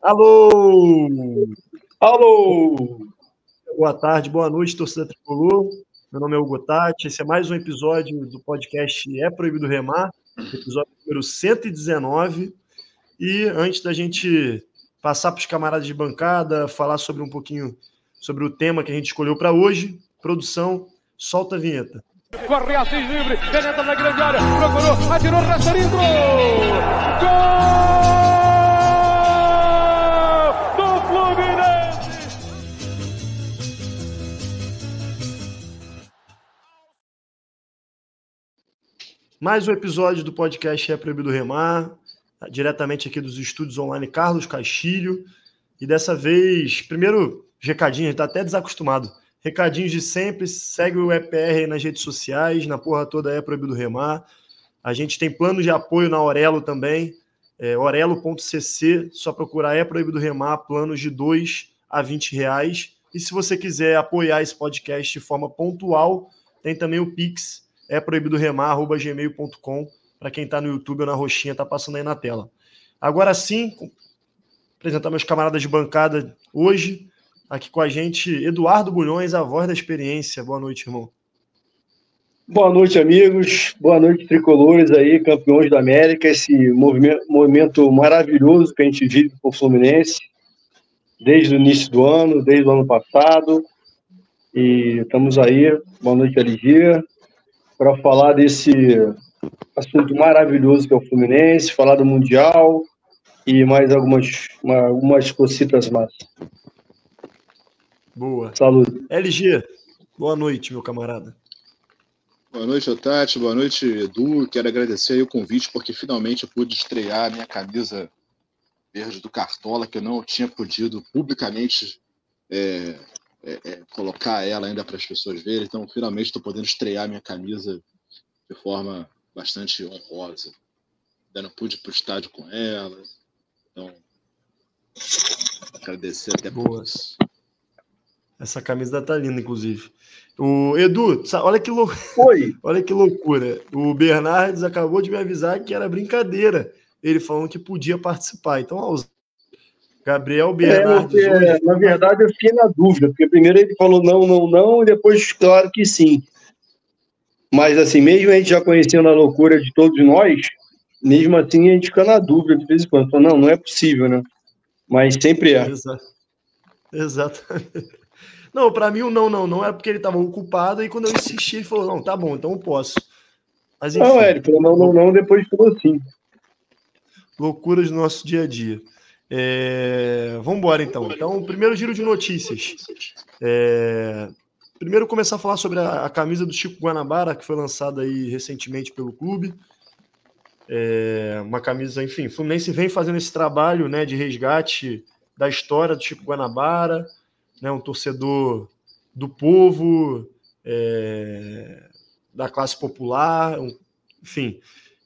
Alô! Alô! Boa tarde, boa noite, torcida tricolor. Meu nome é Hugo Tati. Esse é mais um episódio do podcast É Proibido Remar, episódio número 119. E antes da gente passar para os camaradas de bancada, falar sobre um pouquinho sobre o tema que a gente escolheu para hoje, produção, solta a vinheta. Corre Assis livre, penetra na grande área, procurou, atirou, Rasterinho, gol! Gol Mais um episódio do podcast É Proibido Remar, diretamente aqui dos estúdios online Carlos Castilho. E dessa vez, primeiro, recadinho, a gente tá até desacostumado. Recadinhos de sempre, segue o EPR nas redes sociais, na porra toda é proibido remar. A gente tem plano de apoio na Aurelo também, é, orelo.cc, só procurar é proibido remar, planos de 2 a 20 reais. E se você quiser apoiar esse podcast de forma pontual, tem também o Pix, é proibido remar, gmail.com, para quem está no YouTube ou na roxinha, tá passando aí na tela. Agora sim, apresentar meus camaradas de bancada hoje. Aqui com a gente, Eduardo Bulhões, a voz da experiência. Boa noite, irmão. Boa noite, amigos. Boa noite, tricolores aí, campeões da América. Esse movimento, movimento maravilhoso que a gente vive com o Fluminense desde o início do ano, desde o ano passado. E estamos aí, boa noite, LG, para falar desse assunto maravilhoso que é o Fluminense, falar do Mundial e mais algumas, algumas cositas mais. Boa. Saúde. LG, boa noite, meu camarada. Boa noite, Otati. Boa noite, Edu. Quero agradecer o convite, porque finalmente eu pude estrear a minha camisa verde do Cartola, que eu não tinha podido publicamente é, é, é, colocar ela ainda para as pessoas verem. Então, finalmente estou podendo estrear a minha camisa de forma bastante honrosa. Ainda não pude ir para o estádio com ela. Então, agradecer até por isso. Essa camisa tá linda, inclusive. O Edu, olha que, lou... olha que loucura. O Bernardes acabou de me avisar que era brincadeira. Ele falando que podia participar. Então, aos... Gabriel Bernardes. É, hoje... Na verdade, eu fiquei na dúvida, porque primeiro ele falou não, não, não, e depois, claro que sim. Mas, assim, mesmo a gente já conhecendo a loucura de todos nós, mesmo assim a gente fica na dúvida de vez em quando. Então, não, não é possível, né? Mas sempre é. Exato. Exatamente. Não, para mim o não, não, não era porque ele estava ocupado e quando eu insisti, ele falou: não, tá bom, então eu posso. Mas, enfim, não, é, ele falou não, não, não, depois falou assim. Loucuras do nosso dia a dia. É... Vamos embora então. Então, primeiro giro de notícias. É... Primeiro começar a falar sobre a, a, camisa do Chico Guanabara, que foi lançada aí recentemente pelo clube. É... Uma camisa, enfim, o Fluminense vem fazendo esse trabalho né, de resgate da história do Chico Guanabara né, um torcedor do povo, é, da classe popular, um, enfim.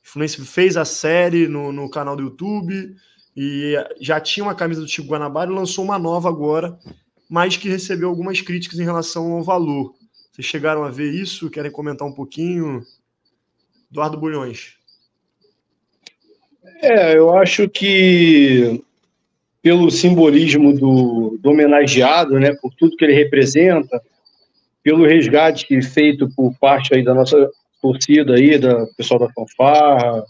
O Fluminense fez a série no, no canal do YouTube e já tinha uma camisa do Chico Guanabara e lançou uma nova agora, mas que recebeu algumas críticas em relação ao valor. Vocês chegaram a ver isso? Querem comentar um pouquinho? Eduardo Bulhões. É, eu acho que pelo simbolismo do, do, homenageado, né, por tudo que ele representa, pelo resgate feito por parte aí da nossa torcida aí, da pessoal da fanfarra,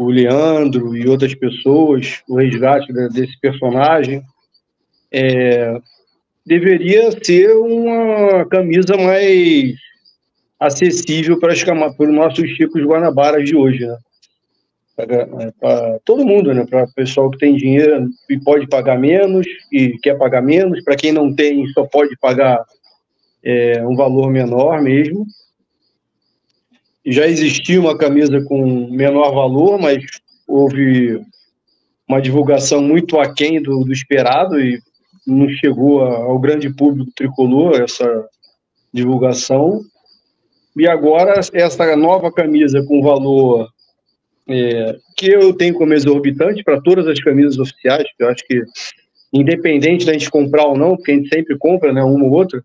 o Leandro e outras pessoas, o resgate desse personagem, é, deveria ser uma camisa mais acessível para, as, para os nossos Chicos Guanabaras de hoje, né? para todo mundo, né? Para o pessoal que tem dinheiro e pode pagar menos e quer pagar menos, para quem não tem só pode pagar é, um valor menor mesmo. Já existia uma camisa com menor valor, mas houve uma divulgação muito aquém do, do esperado e não chegou ao grande público tricolor essa divulgação. E agora essa nova camisa com valor é, que eu tenho como exorbitante para todas as camisas oficiais, que eu acho que, independente da gente comprar ou não, porque a gente sempre compra, né, uma ou outra,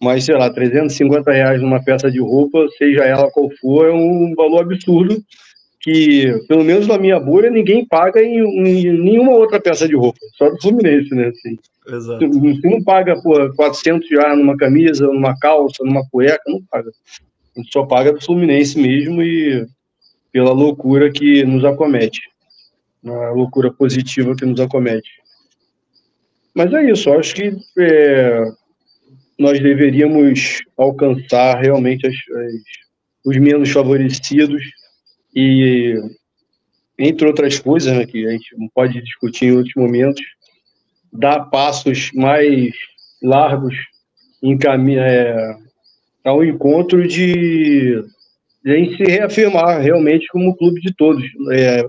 mas, sei lá, 350 reais numa peça de roupa, seja ela qual for, é um valor absurdo que, pelo menos na minha bolha, ninguém paga em, em nenhuma outra peça de roupa, só do Fluminense, né? Assim. Exato. Você não paga, pô, 400 reais numa camisa, numa calça, numa cueca, não paga. Só paga do Fluminense mesmo e pela loucura que nos acomete. A loucura positiva que nos acomete. Mas é isso, acho que é, nós deveríamos alcançar realmente as, as, os menos favorecidos e, entre outras coisas, né, que a gente pode discutir em outros momentos, dar passos mais largos em caminho, é, ao encontro de, de a gente se reafirmar realmente como clube de todos. É,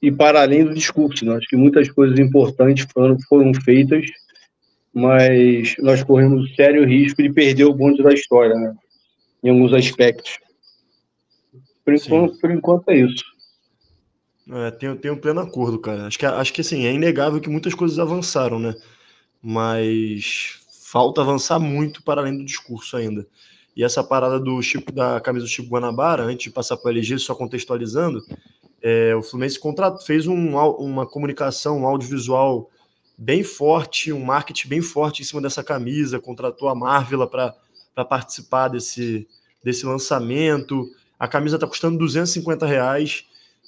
e para além do discurso, né? acho que muitas coisas importantes foram, foram feitas, mas nós corremos sério risco de perder o bonde da história, né? em alguns aspectos. Por enquanto, por enquanto é isso. É, tenho, tenho pleno acordo, cara. Acho que, acho que assim, é inegável que muitas coisas avançaram, né? Mas falta avançar muito para além do discurso ainda. E essa parada do Chico, da camisa do Chico Guanabara, antes de passar para o LG, só contextualizando, é, o Fluminense contrat, fez um, uma comunicação, um audiovisual bem forte, um marketing bem forte em cima dessa camisa, contratou a Marvel para participar desse, desse lançamento. A camisa está custando 250 reais.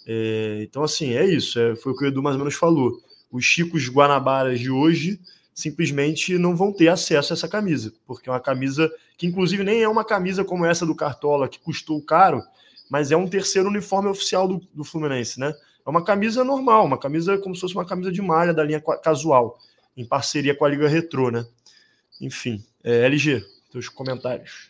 É, então, assim, é isso. É, foi o que o Edu mais ou menos falou. Os Chicos Guanabaras de hoje simplesmente não vão ter acesso a essa camisa, porque é uma camisa que, inclusive, nem é uma camisa como essa do Cartola, que custou caro, mas é um terceiro uniforme oficial do, do Fluminense, né? É uma camisa normal, uma camisa como se fosse uma camisa de malha da linha casual, em parceria com a Liga Retrô, né? Enfim, é, LG, seus comentários.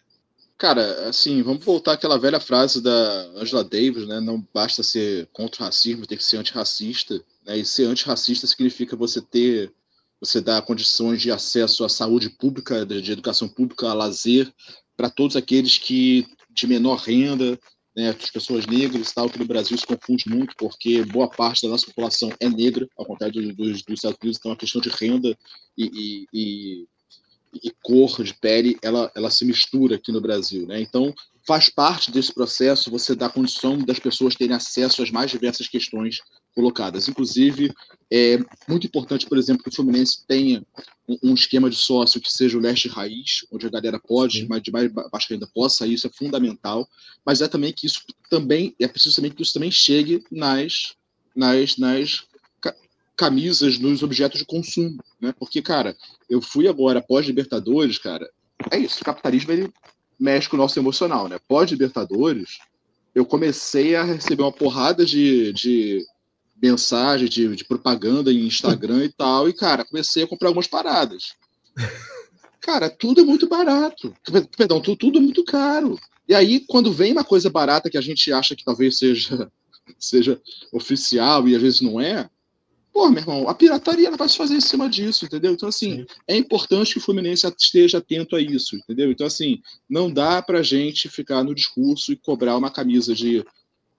Cara, assim, vamos voltar àquela velha frase da Angela Davis, né? Não basta ser contra o racismo, tem que ser antirracista. Né? E ser antirracista significa você ter você dá condições de acesso à saúde pública, de educação pública, a lazer, para todos aqueles que de menor renda, né, as pessoas negras, tal, que no Brasil se confunde muito, porque boa parte da nossa população é negra, ao contrário dos, dos Estados Unidos, então a questão de renda e, e, e, e, cor de pele, ela, ela se mistura aqui no Brasil. Né? Então, faz parte desse processo você dar condição das pessoas terem acesso às mais diversas questões colocadas. Inclusive, é muito importante, por exemplo, que o Fluminense tenha um, esquema de sócio que seja o leste raiz, onde a galera pode, mas de mais baixa renda possa, isso é fundamental. Mas é também que isso também é preciso também que isso também chegue nas nas, nas camisas, nos objetos de consumo, né? Porque, cara, eu fui agora pós Libertadores, cara, é isso, o capitalismo ele mexe com o nosso emocional, né? Pós Libertadores, eu comecei a receber uma porrada de, de mensagem de, de propaganda em Instagram e tal, e, cara, comecei a comprar algumas paradas. Cara, tudo é muito barato. Perdão, tudo, tudo é muito caro. E aí, quando vem uma coisa barata que a gente acha que talvez seja, seja oficial e às vezes não é, pô, meu irmão, a pirataria ela vai se fazer em cima disso, entendeu? Então, assim, Sim. é importante que o Fluminense esteja atento a isso, entendeu? Então, assim, não dá pra gente ficar no discurso e cobrar uma camisa de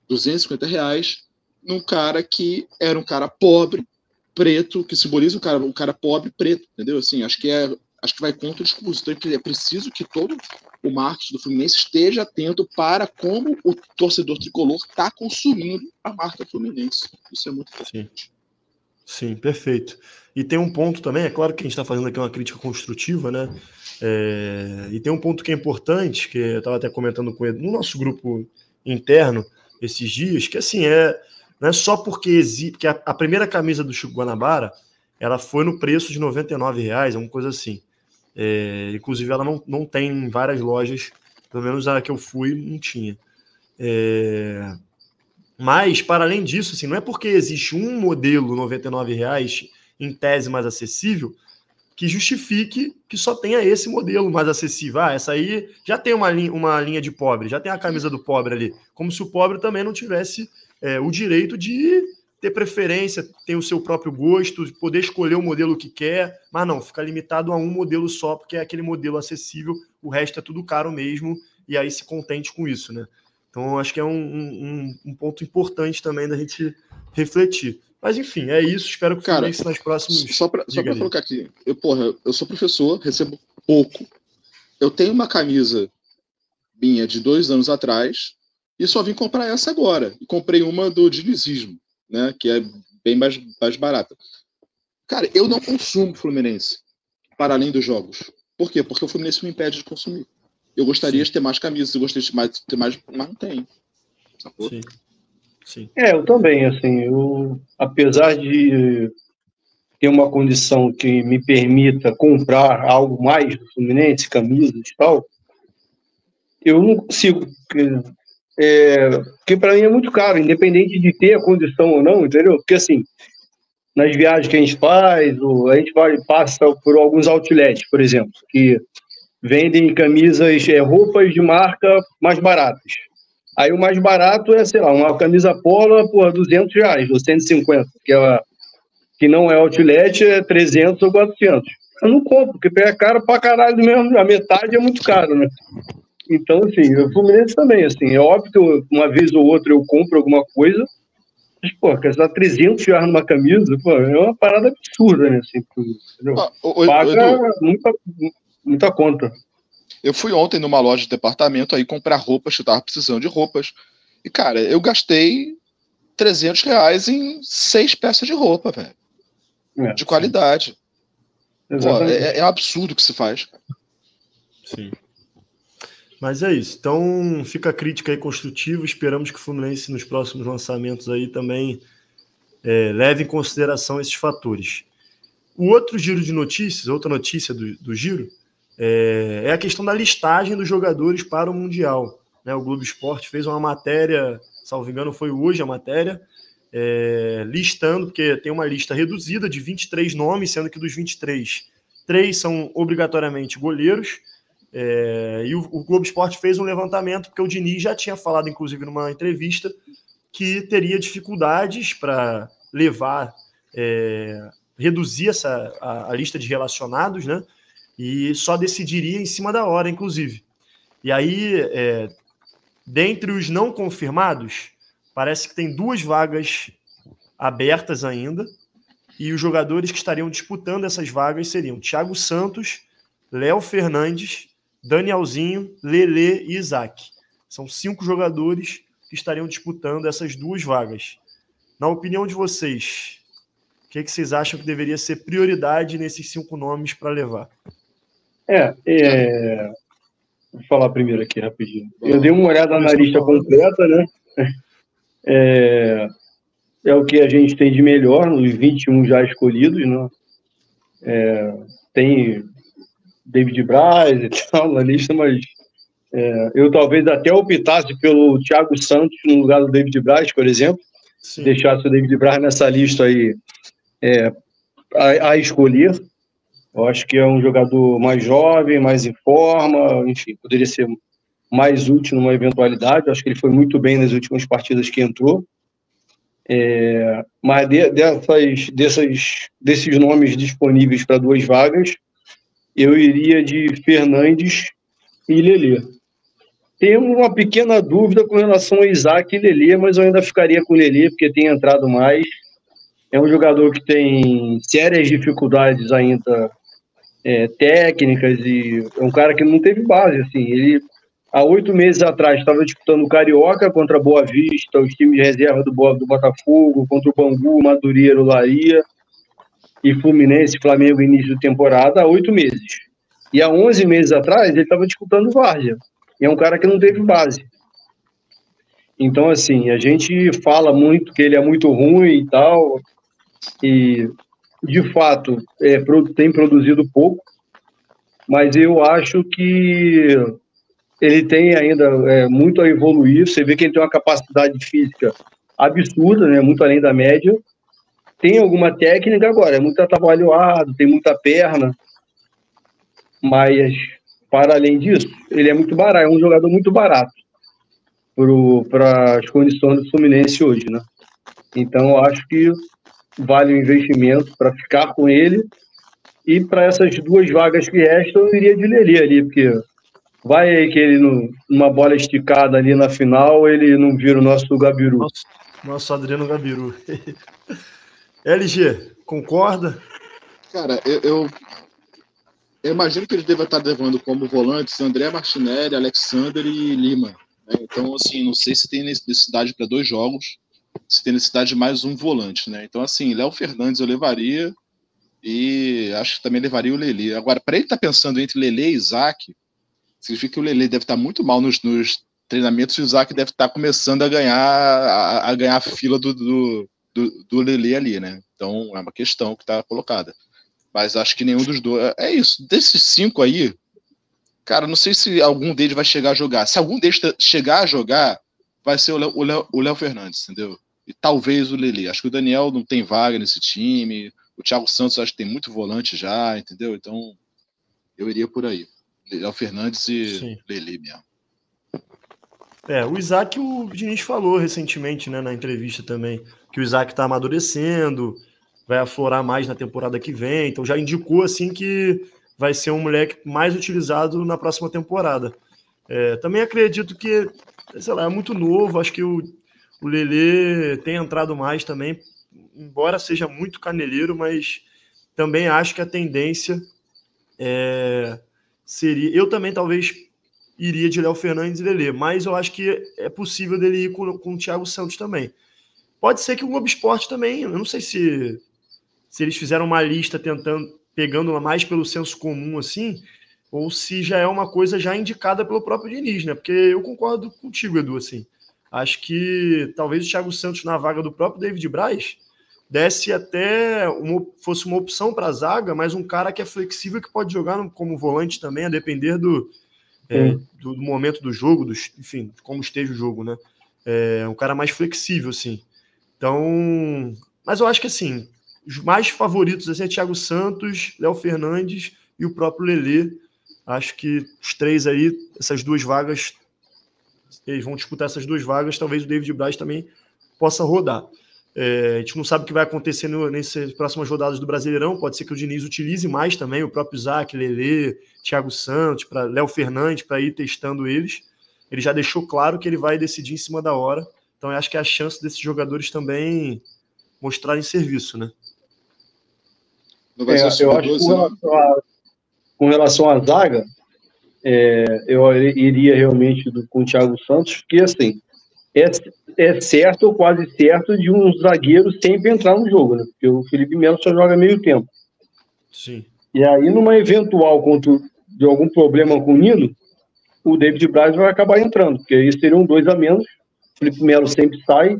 250 reais num cara que era um cara pobre, preto, que simboliza o cara, um cara pobre, preto, entendeu? Assim, acho que é, acho que vai contra o discurso. Então é preciso que todo o marketing do Fluminense esteja atento para como o torcedor tricolor está consumindo a marca Fluminense. Isso é muito importante. Sim. Sim, perfeito. E tem um ponto também, é claro que a gente está fazendo aqui uma crítica construtiva, né? É, e tem um ponto que é importante, que eu estava até comentando com ele no nosso grupo interno esses dias, que assim é não é só porque. Porque a, a, primeira camisa do Chico Guanabara ela foi no preço de 99 reais, uma coisa assim. É, inclusive, ela não, não tem em várias lojas, pelo menos a que eu fui, não tinha. É, mas, para além disso, assim, não é porque existe um modelo 99 reais em tese mais acessível que justifique que só tenha esse modelo mais acessível. Ah, essa aí já tem uma linha, uma linha de pobre, já tem a camisa do pobre ali. Como se o pobre também não tivesse é, o direito de ter preferência, ter o seu próprio gosto, poder escolher o modelo que quer, mas não, fica limitado a um modelo só, porque é aquele modelo acessível, o resto é tudo caro mesmo, e aí se contente com isso, né? Então, acho que é um, um, um ponto importante também da gente refletir. Mas enfim, é isso. Espero que Cara, nas próximas. Só para colocar aqui, eu, porra, eu sou professor, recebo pouco. Eu tenho uma camisa minha de dois anos atrás, E só vim comprar essa agora. E comprei uma do dinizismo, né? Que é bem mais, mais barata. Cara, eu não consumo Fluminense para além dos jogos. Por quê? Porque o Fluminense me impede de consumir. Eu gostaria Sim. de ter mais camisas, eu gostaria de mais, ter mais, mas não tem. Sacou? Sim. Sim. É, eu também, assim, eu, apesar de ter uma condição que me permita comprar algo mais do Fluminense, camisas e tal, eu não consigo. É, porque para mim é muito caro, independente de ter a condição ou não, entendeu? Porque assim, nas viagens que a gente faz, a gente vai, passa por alguns outlets, por exemplo, que vendem camisas, é, roupas de marca mais baratas. Aí o mais barato é, sei lá, uma camisa polo por 200 reais, ou 150, que, é, que não é outlet, é 300 ou 400. Eu não compro, porque pega caro pra caralho mesmo, a metade é muito caro, né? Então, assim, o Fluminense também, assim, é óbvio que uma vez ou outra eu compro alguma coisa, mas, pô, gastar 300 reais numa camisa, pô, é uma parada absurda, né? Assim, entendeu? Ah, o, Paga o, muita, muita conta. Eu fui ontem numa loja de departamento aí comprar roupas, que eu tava precisando de roupas. E, cara, eu gastei 300 reais em seis peças de roupa, velho. É, de qualidade. Pô, é, é, absurdo o que se faz. Sim. Mas é isso. Então fica a crítica aí construtiva. Esperamos que o Fluminense nos próximos lançamentos aí também é, leve em consideração esses fatores. O outro giro de notícias, outra notícia do, do giro, é, é, a questão da listagem dos jogadores para o Mundial. Né? O Globo Esporte fez uma matéria, salvo engano, foi hoje a matéria, é, listando, porque tem uma lista reduzida de 23 nomes, sendo que dos 23, três são obrigatoriamente goleiros é, e o, o, Globo Esporte fez um levantamento, porque o Diniz já tinha falado, inclusive, numa entrevista, que teria dificuldades para levar, é, reduzir essa, a, a, lista de relacionados, né? E só decidiria em cima da hora, inclusive. E aí, é, dentre os não confirmados, parece que tem duas vagas abertas ainda, e os jogadores que estariam disputando essas vagas seriam Thiago Santos, Léo Fernandes Danielzinho, Lele e Isaac. São cinco jogadores que estariam disputando essas duas vagas. Na opinião de vocês, o que, é que vocês acham que deveria ser prioridade nesses cinco nomes para levar? É, é, vou falar primeiro aqui rapidinho. Eu dei uma olhada na lista completa, né? É, é o que a gente tem de melhor nos 21 já escolhidos, né? É, tem David Braz e tal na lista, mas é, eu talvez até optasse pelo Thiago Santos no lugar do David Braz, por exemplo. Sim. Deixasse o David Braz nessa lista aí é, a, a, escolher. Eu acho que é um jogador mais jovem, mais em forma, enfim, poderia ser mais útil numa eventualidade. Eu acho que ele foi muito bem nas últimas partidas que entrou. É, mas de, dessas, dessas, desses nomes disponíveis para duas vagas, eu iria de Fernandes e Lelê. Tenho uma pequena dúvida com relação a Isaac e Lelê, mas eu ainda ficaria com Lelê, porque tem entrado mais. É um jogador que tem sérias dificuldades ainda é, técnicas e é um cara que não teve base. Assim, ele há oito meses atrás estava disputando o Carioca contra Boa Vista, os times de reserva do, do Botafogo, contra o Bangu, Madureira, Laria e Fluminense Flamengo início de temporada há oito meses. E há 11 meses atrás ele estava disputando Várzea. E é um cara que não teve base. Então, assim, a gente fala muito que ele é muito ruim e tal, e de fato é, tem produzido pouco, mas eu acho que ele tem ainda é, muito a evoluir. Você vê que ele tem uma capacidade física absurda, né, muito além da média, tem alguma técnica agora, é muito atabalhoado, tem muita perna, mas para além disso, ele é muito barato, é um jogador muito barato para as condições do Fluminense hoje, né? Então, eu acho que vale o investimento para ficar com ele e para essas duas vagas que restam, eu iria de Lelê ali, porque vai aí que ele, numa bola esticada ali na final, ele não vira o nosso Gabiru. Nosso, nosso Adriano Gabiru. LG, concorda? Cara, eu, eu, eu, imagino que ele deva estar levando como volantes André Martinelli, Alexander e Lima. Né? Então, assim, não sei se tem necessidade para dois jogos, se tem necessidade de mais um volante, né? Então, assim, Léo Fernandes eu levaria e acho que também levaria o Lele. Agora, para ele estar tá pensando entre Lele e Isaac, significa que o Lele deve estar tá muito mal nos, nos treinamentos e o Isaac deve estar tá começando a ganhar a, a ganhar a fila do, do, do, do Lele ali, né? Então é uma questão que está colocada. Mas acho que nenhum dos dois. É isso. Desses cinco aí, cara, não sei se algum deles vai chegar a jogar. Se algum deles chegar a jogar, vai ser o Léo, Fernandes, entendeu? E talvez o Lele. Acho que o Daniel não tem vaga nesse time. O Thiago Santos acho que tem muito volante já, entendeu? Então eu iria por aí. Léo Fernandes e Sim. Lele mesmo. É, o Isaac, o Diniz falou recentemente, né, na entrevista também, que o Isaac está amadurecendo, vai aflorar mais na temporada que vem, então já indicou, assim, que vai ser um moleque mais utilizado na próxima temporada. É, também acredito que, sei lá, é muito novo, acho que o, o Lelê tem entrado mais também, embora seja muito caneleiro, mas também acho que a tendência é, seria. Eu também talvez iria de Léo Fernandes e Lelê, mas eu acho que é possível dele ir com, com o Thiago Santos também. Pode ser que o Globo Esporte também, eu não sei se, se eles fizeram uma lista tentando, pegando mais pelo senso comum assim, ou se já é uma coisa já indicada pelo próprio Diniz, né? Porque eu concordo contigo, Edu, assim. Acho que talvez o Thiago Santos na vaga do próprio David Braz desse até uma, fosse uma opção para a zaga, mas um cara que é flexível que pode jogar como volante também, a depender do, é, do, do, momento do jogo, do, enfim, como esteja o jogo, né? É um cara mais flexível, assim. Então, mas eu acho que assim, os mais favoritos assim, é Thiago Santos, Léo Fernandes e o próprio Lelê. Acho que os três aí, essas duas vagas, eles vão disputar essas duas vagas. Talvez o David Braz também possa rodar. É, a gente não sabe o que vai acontecer no, nessas próximas rodadas do Brasileirão. Pode ser que o Diniz utilize mais também o próprio Isaac, Lele, Thiago Santos, para Léo Fernandes, para ir testando eles. Ele já deixou claro que ele vai decidir em cima da hora. Então, eu acho que é a chance desses jogadores também mostrarem serviço, né? É, eu acho que com relação, à zaga, é, eu iria realmente do, com o Thiago Santos, porque assim, é, é certo ou quase certo de um zagueiro sempre entrar no jogo, né? Porque o Felipe Melo só joga meio tempo. Sim. E aí, numa eventual contra, de algum problema com o Nino, o David Braz vai acabar entrando, porque aí seriam dois a menos. O Felipe Melo sempre sai.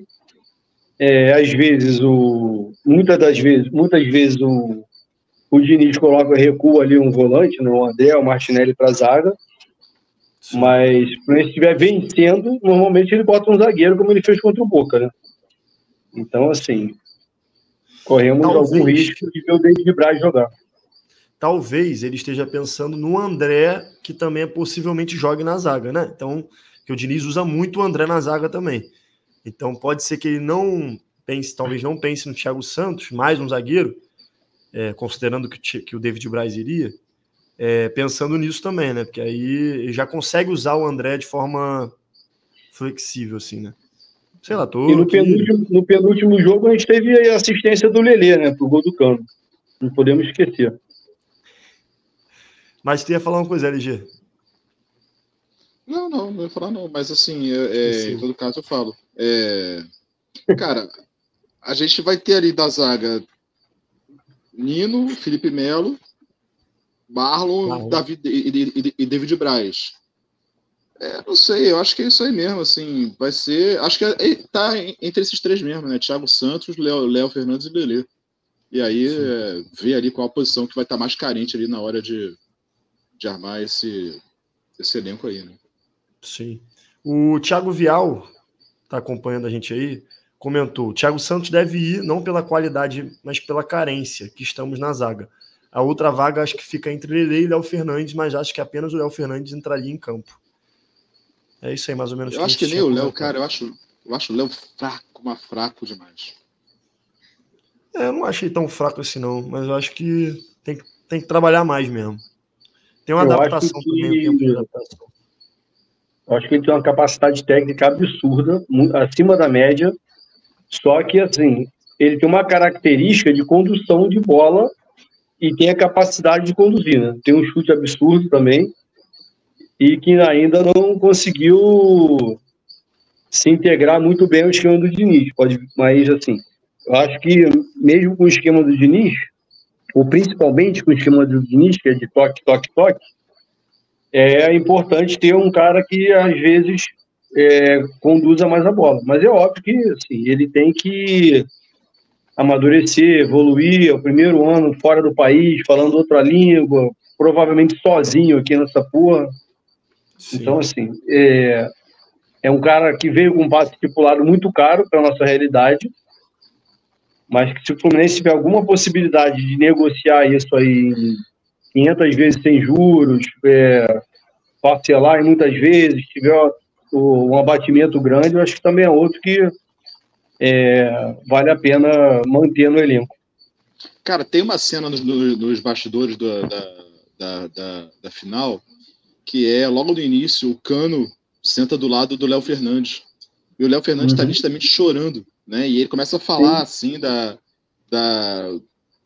É, às vezes, o, muitas das vezes, muitas vezes o, o Diniz coloca recua ali um volante, né, o André, o Martinelli para a zaga. Mas se ele estiver vencendo, normalmente ele bota um zagueiro, como ele fez contra o Boca, né? Então, assim, corremos Talvez. algum risco de ver o David Braz jogar talvez ele esteja pensando no André, que também é possivelmente jogue na zaga, né? Então, que o Diniz usa muito o André na zaga também. Então, pode ser que ele não pense, talvez não pense no Thiago Santos, mais um zagueiro, é, considerando que, que, o David Braz iria, é, pensando nisso também, né? Porque aí ele já consegue usar o André de forma flexível, assim, né? Sei lá, tô. E no, penúltimo, no penúltimo jogo a gente teve a assistência do Lelê, né? Pro gol do Cano. Não podemos esquecer. Mas tu ia falar uma coisa, LG. Não, não, não ia falar não, mas assim, é, é em todo caso eu falo. É, cara, a gente vai ter ali da zaga Nino, Felipe Melo, Marlon, David e, e, e, David Braz. É, não sei, eu acho que é isso aí mesmo, assim, vai ser, acho que é, tá entre esses três mesmo, né, Thiago Santos, Léo, Léo Fernandes e Belê. E aí, é, ver ali qual a posição que vai estar tá mais carente ali na hora de, de armar esse, esse elenco aí, né? Sim. O Thiago Vial está acompanhando a gente aí, comentou: o Thiago Santos deve ir não pela qualidade, mas pela carência que estamos na zaga. A outra vaga acho que fica entre Lele e Léo Fernandes, mas acho que apenas o Léo Fernandes entraria em campo. É isso aí, mais ou menos. Eu acho que nem o Léo, cara, eu acho, eu acho o Léo fraco, mas fraco demais. É, eu não achei tão fraco assim, não, mas eu acho que tem, tem que trabalhar mais mesmo. Tem uma eu adaptação que, também, tempo de adaptação. Eu acho que ele tem uma capacidade técnica absurda, acima da média. Só que, assim, ele tem uma característica de condução de bola e tem a capacidade de conduzir, né? Tem um chute absurdo também. e que ainda não conseguiu se integrar muito bem ao esquema do Diniz. Pode, mas assim, eu acho que mesmo com o esquema do Diniz, ou principalmente com o esquema do Diniz, que é de toque, toque, toque, é importante ter um cara que às vezes é, conduza mais a bola. Mas é óbvio que assim, ele tem que amadurecer, evoluir. É o primeiro ano fora do país, falando outra língua, provavelmente sozinho aqui nessa porra. Sim. Então, assim, é, é um cara que veio com um passe estipulado muito caro para a nossa realidade, mas que se o Fluminense tiver alguma possibilidade de negociar isso aí 500 vezes sem juros, é, parcelar muitas vezes, tiver um abatimento grande, eu acho que também é outro que é, vale a pena manter no elenco. Cara, tem uma cena nos, nos bastidores do, da, da, da, da, final que é logo no início o Cano senta do lado do Léo Fernandes e o Léo Fernandes está uhum. nitidamente chorando, né? E ele começa a falar Sim. assim da, da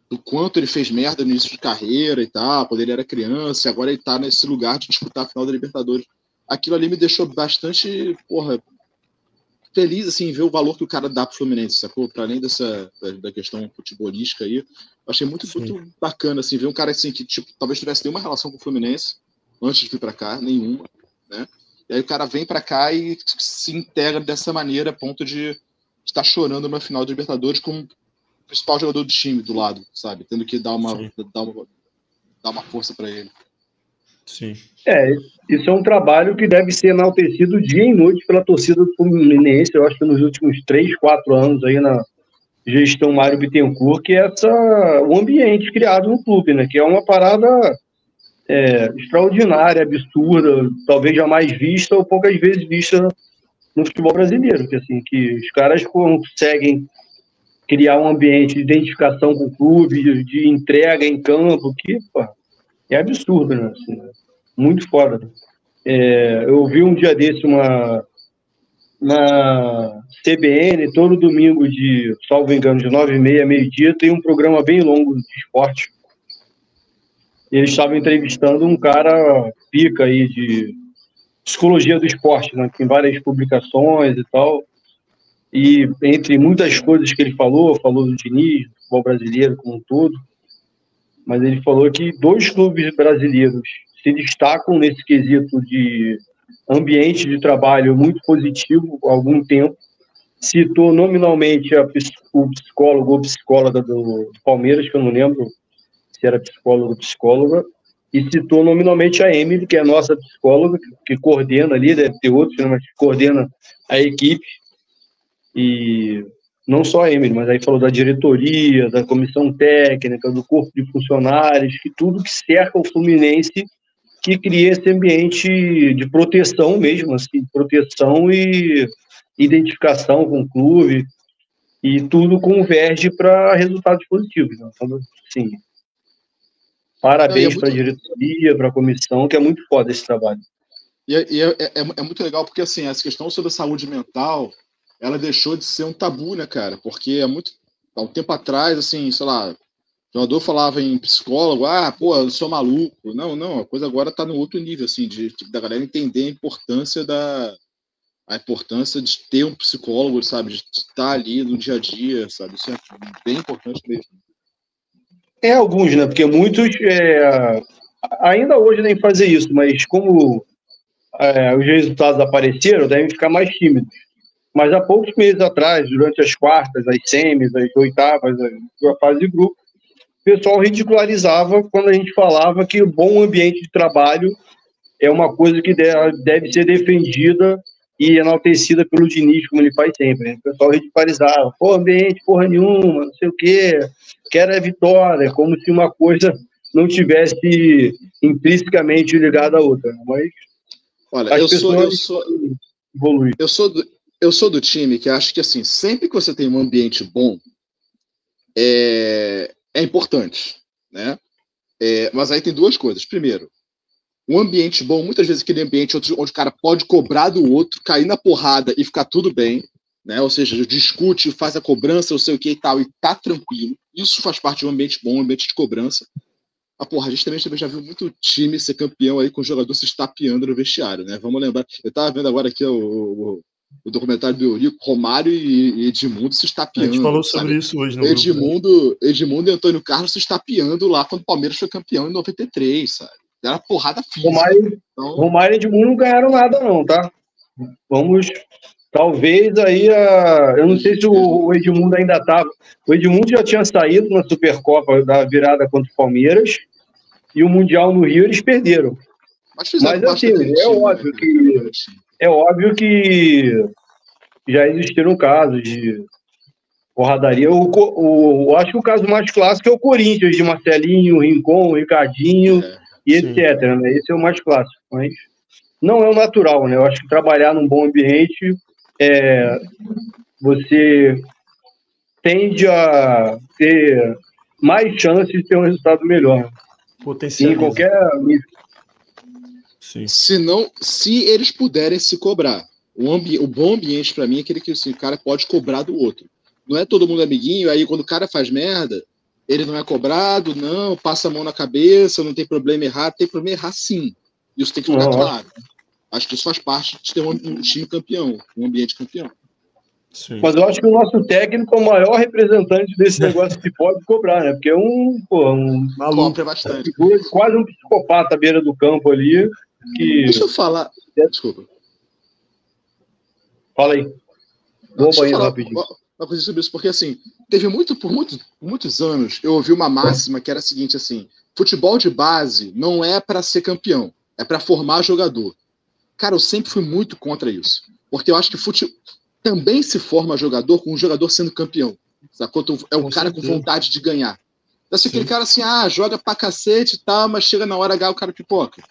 do quanto ele fez merda no início de carreira e tal, quando ele era criança, e agora ele está nesse lugar de disputar a final da Libertadores. Aquilo ali me deixou bastante, porra, feliz assim ver o valor que o cara dá pro Fluminense, sacou? Para além dessa da, questão futebolística aí, achei muito muito bacana assim ver um cara assim que tipo talvez tivesse nenhuma relação com o Fluminense antes de vir para cá, nenhuma, né? E aí o cara vem para cá e se integra dessa maneira a ponto de estar chorando numa final de Libertadores com o principal jogador do time do lado, sabe? Tendo que dar uma dar uma, dar uma força para ele. Sim. É, isso é um trabalho que deve ser enaltecido dia e noite pela torcida do Fluminense, eu acho que nos últimos três, quatro anos aí na gestão Mário Bittencourt, que é essa, o ambiente criado no clube, né? Que é uma parada é, extraordinária, absurda, talvez jamais vista ou poucas vezes vista no futebol brasileiro, que assim, que os caras conseguem criar um ambiente de identificação com o clube, de, entrega em campo, que pô, é absurdo, né? Assim, muito foda. É, eu vi um dia desse uma na CBN, todo domingo de, salvo engano, de nove e meia, meio-dia, tem um programa bem longo de esporte. Eles estavam entrevistando um cara pica aí de psicologia do esporte, né? Tem várias publicações e tal. E entre muitas coisas que ele falou, falou do Diniz, do futebol brasileiro como um todo, mas ele falou que dois clubes brasileiros se destacam nesse quesito de ambiente de trabalho muito positivo há algum tempo. Citou nominalmente a, o psicólogo ou psicóloga do Palmeiras, que eu não lembro se era psicólogo ou psicóloga, e citou nominalmente a Emily, que é a nossa psicóloga, que, coordena ali, deve ter outros, né, mas coordena a equipe. E não só a Emily, mas aí falou da diretoria, da comissão técnica, do corpo de funcionários, que tudo que cerca o Fluminense que cria esse ambiente de proteção mesmo, assim, proteção e identificação com o clube, e tudo converge para resultados positivos. Né? Então, assim, parabéns é para a diretoria, para a comissão, que é muito foda esse trabalho. E, é, é, é, é, muito legal porque assim, essa questão sobre a saúde mental ela deixou de ser um tabu, né, cara? Porque há muito há um tempo atrás, assim, sei lá, o jogador falava em psicólogo, ah, pô, eu sou maluco. Não, não, a coisa agora está no outro nível, assim, de, de, da galera entender a importância da a importância de ter um psicólogo, sabe, de estar ali no dia a dia, sabe? Isso é bem importante mesmo. É alguns, né? Porque muitos é, ainda hoje nem fazer isso, mas como é, os resultados apareceram, devem ficar mais tímidos. Mas há poucos meses atrás, durante as quartas, as semis, as oitavas, a fase de grupo, o pessoal ridicularizava quando a gente falava que o bom ambiente de trabalho é uma coisa que deve ser defendida e enaltecida pelo Diniz, como ele faz sempre. Né? O pessoal ridicularizava, pô, ambiente, porra nenhuma, não sei o quê, quero a vitória, como se uma coisa não tivesse intrinsecamente ligada à outra. Mas Olha, eu sou, eu sou, eu sou, do, eu sou do time que acha que assim, sempre que você tem um ambiente bom, é, é importante, né? É, mas aí tem duas coisas. Primeiro, um ambiente bom, muitas vezes aquele ambiente onde, o cara pode cobrar do outro, cair na porrada e ficar tudo bem, né? Ou seja, discute, faz a cobrança, eu sei o que e tal, e tá tranquilo. Isso faz parte de um ambiente bom, um ambiente de cobrança. Ah, porra, a gente também já viu muito time ser campeão aí com o jogador se estapeando no vestiário, né? Vamos lembrar. Eu tava vendo agora aqui o, o, o documentário do Eurico, Romário e, Edmundo se estapeando. A gente falou sabe? sobre isso hoje no Edmundo, grupo, né? Edmundo e Antônio Carlos se estapeando lá quando o Palmeiras foi campeão em 93, sabe? Era porrada física. Romário, então... Romário e Edmundo não ganharam nada, não, tá? Vamos. Talvez aí a. Eu não sei se o Edmundo ainda estava. O Edmundo já tinha saído na Supercopa da virada contra o Palmeiras e o Mundial no Rio eles perderam. Mas, Mas assim, é óbvio né? que. É óbvio que já existiram casos de porradaria. O, o, eu acho que o caso mais clássico é o Corinthians, de Marcelinho, Rincon, Ricardinho é, e sim. etc. Né? Esse é o mais clássico. Mas não é o natural, né? Eu acho que trabalhar num bom ambiente, é, você tende a ter mais chances de ter um resultado melhor. Potencial. Em qualquer Sim. Se não, se eles puderem se cobrar. O, ambi o bom ambiente para mim é aquele que assim, o cara pode cobrar do outro. Não é todo mundo amiguinho, aí quando o cara faz merda, ele não é cobrado, não, passa a mão na cabeça, não tem problema errar, tem problema errar sim. Isso tem que ficar claro. Acho que isso faz parte de ter um, um time campeão, um ambiente campeão. Sim. Mas eu acho que o nosso técnico é o maior representante desse negócio que pode cobrar, né? Porque é um, pô, um maluco é bastante. quase um psicopata à beira do campo ali. Que... Deixa eu falar. Desculpa. Fala aí. Vou banheiro rapidinho. Uma coisa sobre isso, porque assim, teve muito, por, muito, muitos anos, eu ouvi uma máxima que era a seguinte: assim, futebol de base não é para ser campeão, é para formar jogador. Cara, eu sempre fui muito contra isso. Porque eu acho que futebol também se forma jogador com um jogador sendo campeão. Sacou? É um com cara certeza. com vontade de ganhar. Então, assim, aquele cara assim, ah, joga pra cacete e tal, mas chega na hora H o cara pipoca.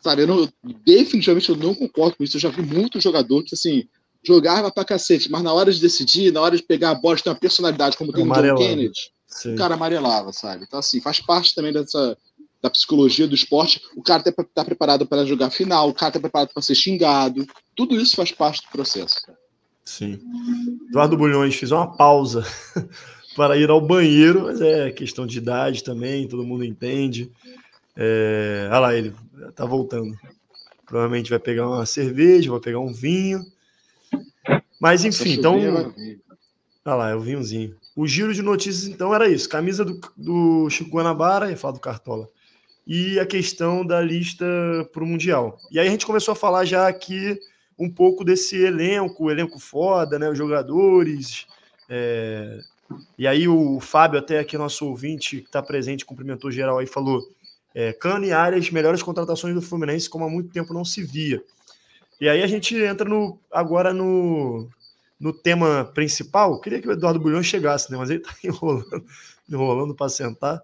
Sabe, eu não, definitivamente eu não concordo com isso. Eu já vi muito jogador que, assim, jogava pra cacete, mas na hora de decidir, na hora de pegar a bola, de ter uma personalidade como tem o John Kennedy, Sim. o cara amarelava, sabe? Então, assim, faz parte também dessa da psicologia do esporte. O cara tá, tá preparado para jogar final, o cara tá preparado para ser xingado. Tudo isso faz parte do processo. Sim. Eduardo Bulhões, fiz uma pausa para ir ao banheiro, mas é questão de idade também, todo mundo entende. É... Olha lá, ele tá voltando. Provavelmente vai pegar uma cerveja, vai pegar um vinho. Mas enfim, então. Olha lá, é o vinhozinho. O giro de notícias, então, era isso. Camisa do, do Chico Guanabara, ia falar do Cartola. E a questão da lista para o Mundial. E aí a gente começou a falar já aqui um pouco desse elenco, o elenco foda, né? Os jogadores. É... E aí o Fábio, até aqui nosso ouvinte que está presente, cumprimentou geral aí, falou: é, Cano e Arias, melhores contratações do Fluminense, como há muito tempo não se via. E aí a gente entra no, agora no, no tema principal. Queria que o Eduardo Bulhão chegasse, né? Mas ele está enrolando, enrolando para sentar.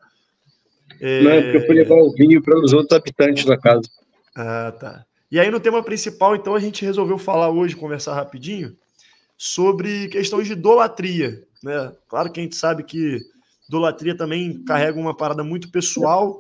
É... Não, é porque eu fui levar o vinho para os outros habitantes da casa. Ah, tá. E aí, no tema principal, então, a gente resolveu falar hoje, conversar rapidinho, sobre questões de idolatria. Né? Claro que a gente sabe que idolatria também carrega uma parada muito pessoal,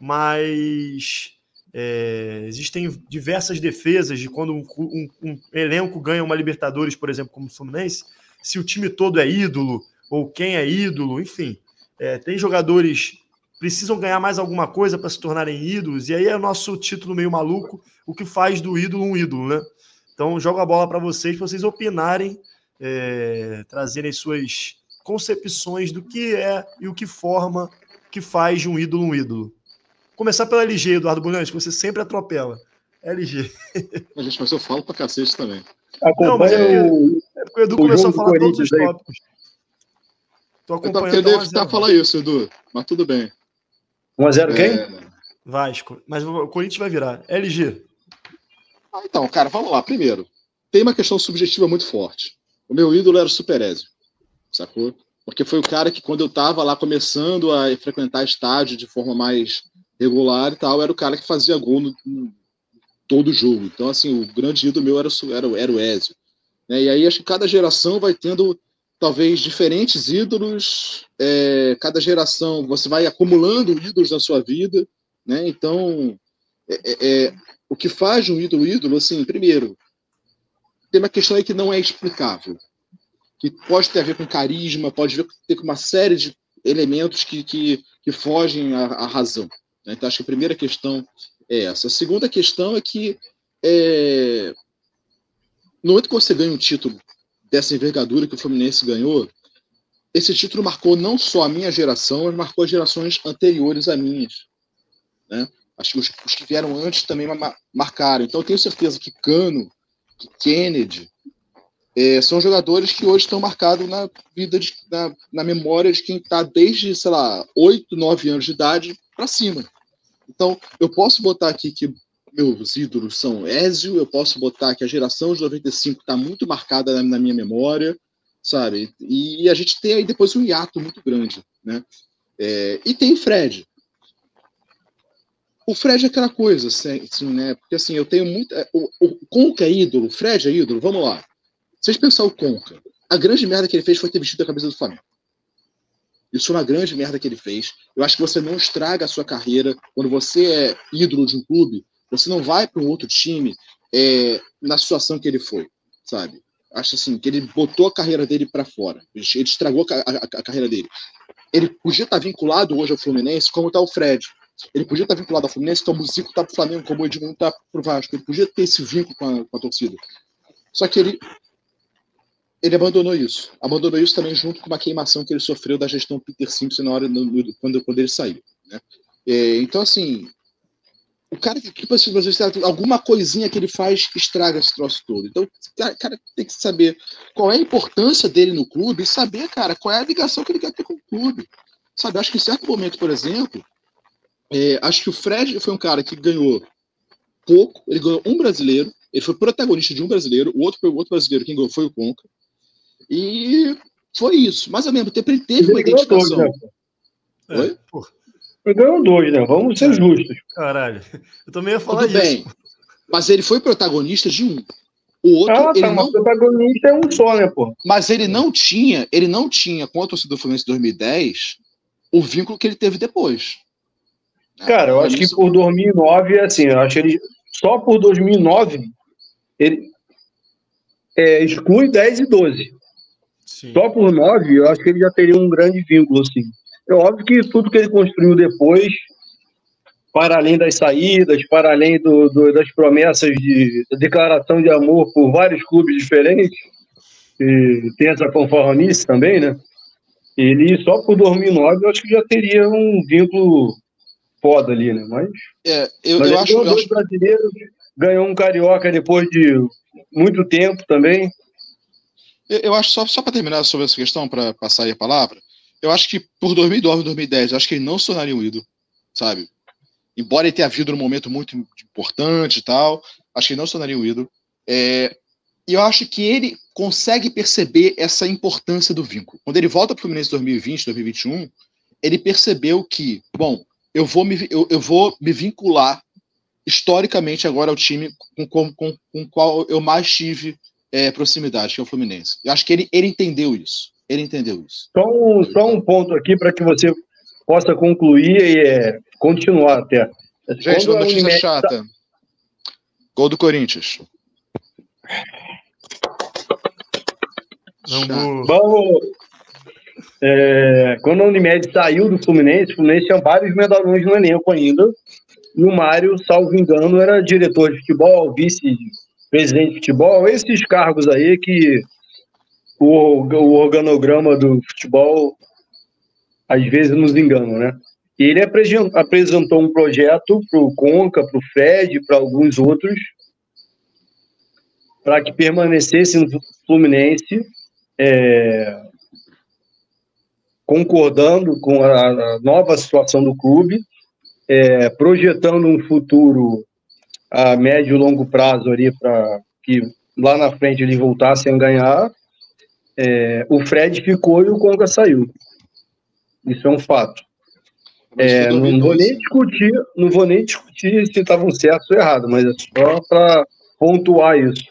mas é, existem diversas defesas de quando um, um, um, elenco ganha uma Libertadores, por exemplo, como o Fluminense, se o time todo é ídolo, ou quem é ídolo, enfim. É, tem jogadores precisam ganhar mais alguma coisa para se tornarem ídolos, e aí é o nosso título meio maluco, o que faz do ídolo um ídolo, né? Então, jogo a bola para vocês, para vocês opinarem, é, trazerem suas concepções do que é e o que forma, que faz de um ídolo um ídolo. Começar pela LG, Eduardo Bulhões, que você sempre atropela. LG. A gente, mas eu falo para cacete também. Não, mas é porque, é porque o Edu o começou a falar todos os tópicos. Tô acompanhando. Eu querendo falar isso, Edu, mas tudo bem. 1x0 quem? É... Vasco. Mas o Corinthians vai virar. LG. Ah, então, cara, vamos lá. Primeiro, tem uma questão subjetiva muito forte. O meu ídolo era o Superézio, sacou? Porque foi o cara que, quando eu tava lá começando a frequentar estádio de forma mais regular e tal, era o cara que fazia gol no, no todo jogo. Então, assim, o grande ídolo meu era, era, era o Ezio. Né? E aí acho que cada geração vai tendo talvez diferentes ídolos. É, cada geração você vai acumulando ídolos na sua vida, né? Então, é, é, é, o que faz um ídolo ídolo, assim, primeiro, tem uma questão aí que não é explicável, que pode ter a ver com carisma, pode ter com uma série de elementos que, que, que fogem à, à razão. Né? Então, acho que a primeira questão é essa. A segunda questão é que é, no momento que você ganha um título dessa envergadura que o Fluminense ganhou, esse título marcou não só a minha geração, mas marcou as gerações anteriores a minhas. Né? Acho que os, os que vieram antes também marcaram. Então, eu tenho certeza que Cano, que Kennedy, é, são jogadores que hoje estão marcados na vida, de, na, na memória de quem está desde, sei lá, 8, 9 anos de idade para cima. Então, eu posso botar aqui que meus ídolos são Ezio, eu posso botar que a geração de 95 está muito marcada na, na, minha memória, sabe? E a gente tem aí depois um hiato muito grande, né? É, e tem Fred. O Fred é aquela coisa, assim, né? Porque assim, eu tenho muito. É, o, o Conca é ídolo, o Fred é ídolo, vamos lá. Vocês pensar o Conca, a grande merda que ele fez foi ter vestido a camisa do Flamengo. Isso é uma grande merda que ele fez. Eu acho que você não estraga a sua carreira quando você é ídolo de um clube. Você não vai para um outro time é, na situação que ele foi, sabe? Acho assim que ele botou a carreira dele para fora. Ele, estragou a, a, a, carreira dele. Ele podia estar vinculado hoje ao Fluminense, como está o Fred. Ele podia estar vinculado ao Fluminense, como o Zico está para o Flamengo, como o Edmundo está para o Vasco. Ele podia ter esse vínculo com a, com a torcida. Só que ele ele abandonou isso. Abandonou isso também junto com uma queimação que ele sofreu da gestão Peter Simpson na hora no, no, quando, quando ele saiu. Né? É, então, assim, o cara que, tipo assim, alguma coisinha que ele faz estraga esse troço todo. Então, o cara, tem que saber qual é a importância dele no clube e saber, cara, qual é a ligação que ele quer ter com o clube. Sabe, acho que em certo momento, por exemplo, é, acho que o Fred foi um cara que ganhou pouco, ele ganhou um brasileiro, ele foi protagonista de um brasileiro, o outro, o outro brasileiro quem ganhou foi o Conca. E foi isso. Mas ao mesmo tempo ele teve ele uma identificação. Dois, né? Oi? É, ele ganhou dois, né? Vamos ser justos. Caralho. Eu também ia falar Tudo isso. bem. Mas ele foi protagonista de um. O outro, ah, tá, ele não... protagonista é um só, né, pô? Mas ele não tinha, ele não tinha com a torcida do Fluminense 2010 o vínculo que ele teve depois. Cara, eu acho que por 2009, assim, eu acho que ele só por 2009 ele é, exclui 10 e 12. Sim. Só por 9, eu acho que ele já teria um grande vínculo, assim. É óbvio que tudo que ele construiu depois, para além das saídas, para além do, do, das promessas de declaração de amor por vários clubes diferentes, e tem essa conformice também, né? Ele só por 2009 eu acho que já teria um vínculo foda ali, né? Mas, é, eu, mas eu acho, dois acho... brasileiros, ganhou um carioca depois de muito tempo também. Eu, acho, só, só para terminar sobre essa questão, para passar aí a palavra, eu acho que por 2009 2010, eu acho que ele não se tornaria um ídolo, sabe? Embora ele tenha havido um momento muito importante e tal, acho que ele não se tornaria um ídolo. É, e eu acho que ele consegue perceber essa importância do vínculo. Quando ele volta para o Fluminense 2020, 2021, ele percebeu que, bom, eu vou me, eu, eu vou me vincular historicamente agora ao time com, com, com, com qual eu mais tive é, proximidade, que é o Fluminense. Eu acho que ele, ele entendeu isso. Ele entendeu isso. Só um, só um ponto aqui para que você possa concluir e é, continuar até. Gente, uma notícia Unimed... chata. Gol do Corinthians. Vamos. Vamos é, quando a Unimed saiu do Fluminense, o Fluminense tinha vários medalhões no elenco ainda. E o Mário, salvo engano, era diretor de futebol, vice-presidente de futebol, esses cargos aí que o, o organograma do futebol às vezes nos engana, né? Ele apresentou um projeto para o Conca, para o Fred, para alguns outros, para que permanecesse no Fluminense, é, concordando com a, a, nova situação do clube, é, projetando um futuro a médio e longo prazo ali para que lá na frente eles voltassem a ganhar. É, o Fred ficou e o Conga saiu. Isso é um fato. É, não vou nem discutir, não vou nem discutir se estavam certos ou errados, mas é só para pontuar isso.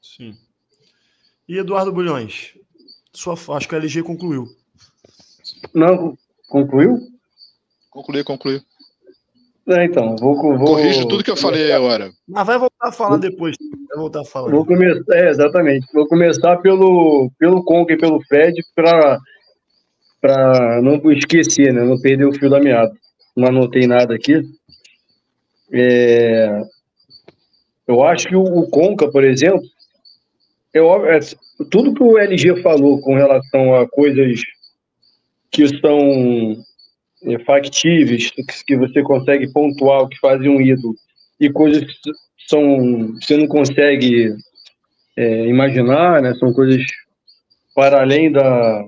Sim. E Eduardo Bulhões, sua, acho que a LG concluiu. Não, concluiu? Concluiu, concluiu. É, então, vou, vou. Corrige tudo que eu falei agora. Mas vai voltar a falar depois. Vai voltar a falar. Vou começar, é, exatamente. Vou começar pelo, pelo Conca e pelo Fred para para não esquecer, né? Não perder o fio da meada. Não anotei nada aqui. É, eu acho que o, o Conca, por exemplo, eu, é, tudo que o LG falou com relação a coisas que são é, factíveis, que você consegue pontuar o que faz um ídolo, e coisas que são, você não consegue é, imaginar, né? são coisas para além da,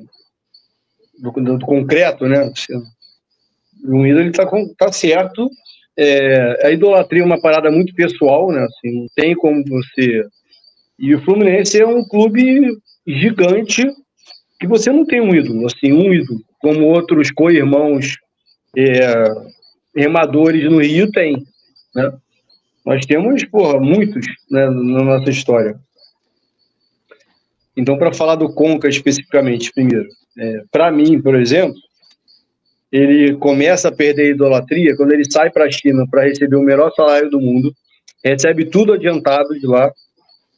do, do concreto, né? Um ídolo está tá certo. É, a idolatria é uma parada muito pessoal, né? Assim, não tem como você. E o Fluminense é um clube gigante que você não tem um ídolo, assim, um ídolo, como outros co-irmãos é, remadores no Rio tem, né? Nós temos, porra, muitos né, na nossa história. Então, para falar do Conca especificamente, primeiro, é, para mim, por exemplo, ele começa a perder a idolatria quando ele sai para a China para receber o melhor salário do mundo, recebe tudo adiantado de lá,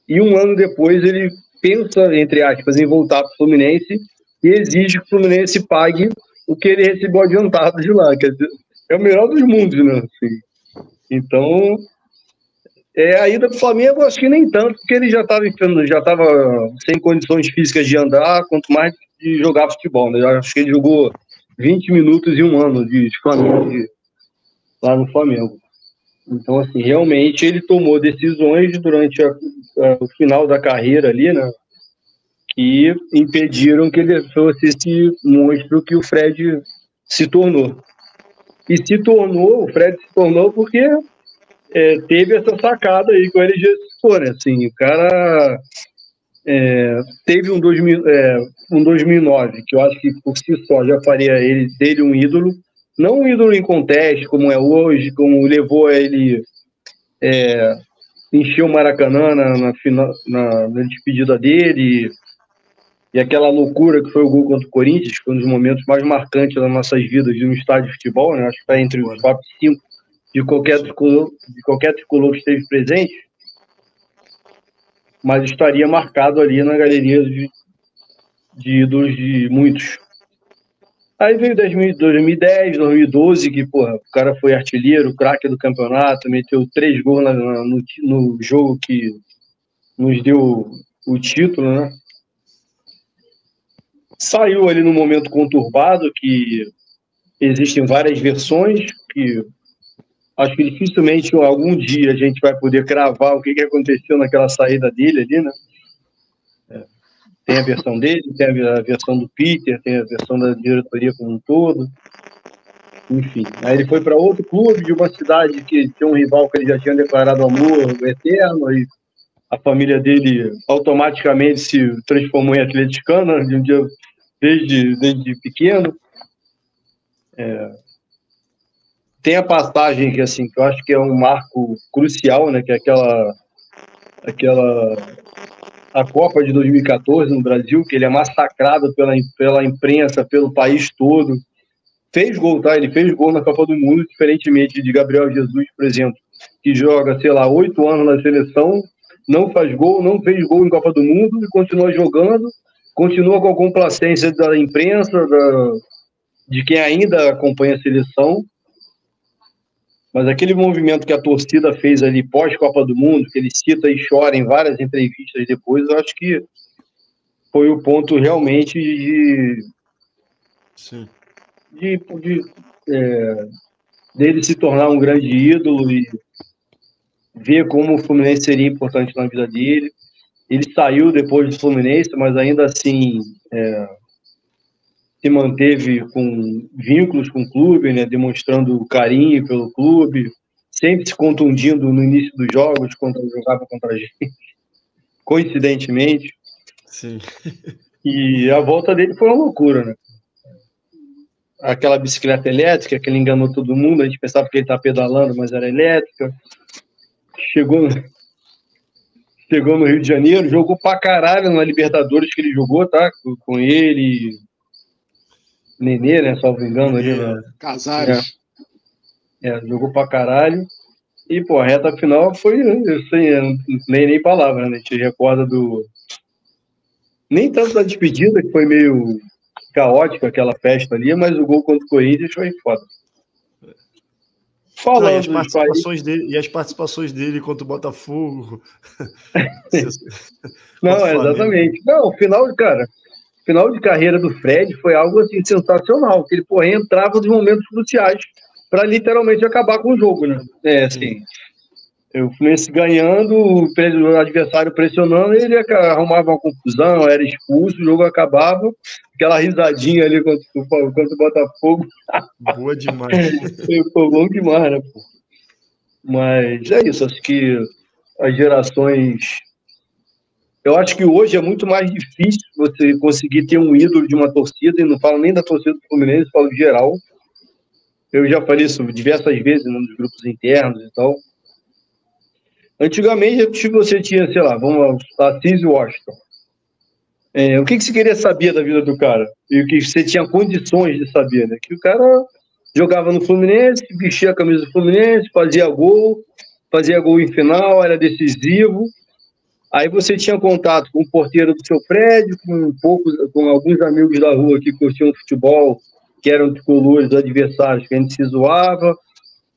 e um ano depois ele pensa, entre aspas, em voltar para o Fluminense e exige que o Fluminense pague o que ele recebeu adiantado de lá. Quer dizer, é o melhor dos mundos, né? Assim. Então, é, a ida para o Flamengo, acho que nem tanto, porque ele já estava já tava sem condições físicas de andar, quanto mais de jogar futebol. Né? Acho que ele jogou 20 minutos em um ano de, de Flamengo de, lá no Flamengo. Então, assim, realmente ele tomou decisões durante a, a, o final da carreira ali, né? Que impediram que ele fosse esse monstro que o Fred se tornou. E se tornou, o Fred se tornou porque é, teve essa sacada aí que o LG citou? Assim, o cara é, teve um, 2000, é, um 2009, que eu acho que por si só já faria ele, dele um ídolo, não um ídolo em conteste, como é hoje, como levou ele é, encher o Maracanã na, na, na, na despedida dele, e aquela loucura que foi o gol contra o Corinthians, foi um dos momentos mais marcantes das nossas vidas de um estádio de futebol, né? acho que está entre os top 5 de qualquer tricolor, de qualquer tricolor que esteve presente, mas estaria marcado ali na galeria de, de ídolos de muitos. Aí veio 2010, 2012, que porra, o cara foi artilheiro, craque do campeonato, meteu três gols na, no, no jogo que nos deu o título, né? Saiu ali num momento conturbado, que existem várias versões, que acho que dificilmente algum dia a gente vai poder cravar o que, que aconteceu naquela saída dele ali, né? É. Tem a versão dele, tem a versão do Peter, tem a versão da diretoria como um todo. Enfim, aí ele foi para outro clube de uma cidade que tinha um rival que ele já tinha declarado amor eterno, e a família dele automaticamente se transformou em atleticana de um dia desde, desde pequeno. É, tem a passagem que assim que eu acho que é um marco crucial, né? Que é aquela aquela a Copa de 2014 no Brasil, que ele é massacrado pela, pela imprensa, pelo país todo. Fez gol, tá? Ele fez gol na Copa do Mundo, diferentemente de Gabriel Jesus, por exemplo, que joga, sei lá, oito anos na seleção, não faz gol, não fez gol em Copa do Mundo e continua jogando, continua com a complacência da imprensa, da, de quem ainda acompanha a seleção, mas aquele movimento que a torcida fez ali pós-Copa do Mundo, que ele cita e chora em várias entrevistas depois, eu acho que foi o ponto realmente de. Sim. de, de é, dele se tornar um grande ídolo e ver como o Fluminense seria importante na vida dele. Ele saiu depois do Fluminense, mas ainda assim é, se manteve com vínculos com o clube, né, demonstrando carinho pelo clube, sempre se contundindo no início dos jogos quando jogava contra a gente, coincidentemente. Sim. E a volta dele foi uma loucura, né? Aquela bicicleta elétrica que ele enganou todo mundo, a gente pensava que ele estava pedalando, mas era elétrica. Chegou, chegou no Rio de Janeiro, jogou pra caralho na Libertadores que ele jogou, tá? Com ele, Nenê, né? Salvo engano ali. Né? Casares. É, jogou pra caralho. E, pô, a reta final foi, assim, nem, nem palavra, né? A gente recorda do. Nem tanto da despedida, que foi meio caótica aquela festa ali, mas o gol contra o Corinthians foi foda. Falando Não, e, as participações dele, e as participações dele contra o Botafogo. Não, exatamente. Não, o final, cara, final de carreira do Fred foi algo assim sensacional, que ele porra, entrava nos momentos cruciais para literalmente acabar com o jogo, né? É, assim, o Fluminense ganhando, o adversário pressionando, ele arrumava uma confusão, era expulso, o jogo acabava, aquela risadinha ali contra, contra o Botafogo. Boa demais. Foi bom demais, né, pô? Mas é isso, acho que as gerações. Eu acho que hoje é muito mais difícil você conseguir ter um ídolo de uma torcida, e não falo nem da torcida do Fluminense, falo geral, eu já falei isso diversas vezes nos grupos internos e tal. Antigamente, você tinha, sei lá, vamos lá, Assis Washington. É, o que, que você queria saber da vida do cara? E o que você tinha condições de saber, né? Que o cara jogava no Fluminense, vestia a camisa do Fluminense, fazia gol, fazia gol em final, era decisivo. Aí você tinha contato com o porteiro do seu prédio, com poucos, com alguns amigos da rua que curtiam futebol que eram tricolores adversários, que a gente se zoava,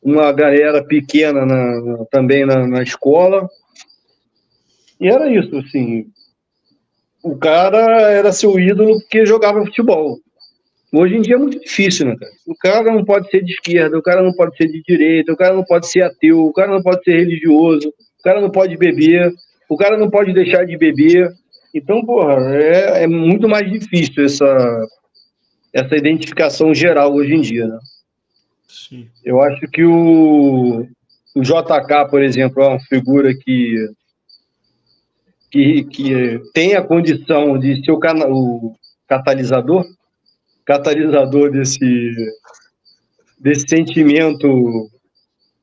uma galera pequena na, também na, na escola. E era isso, assim. O cara era seu ídolo porque jogava futebol. Hoje em dia é muito difícil, né, cara? O cara não pode ser de esquerda, o cara não pode ser de direita, o cara não pode ser ateu, o cara não pode ser religioso, o cara não pode beber, o cara não pode deixar de beber. Então, porra, é, é muito mais difícil essa, essa identificação geral hoje em dia. Né? Sim. Eu acho que o, o JK, por exemplo, é uma figura que, que, que tem a condição de ser o, cana, o catalisador, catalisador desse, desse sentimento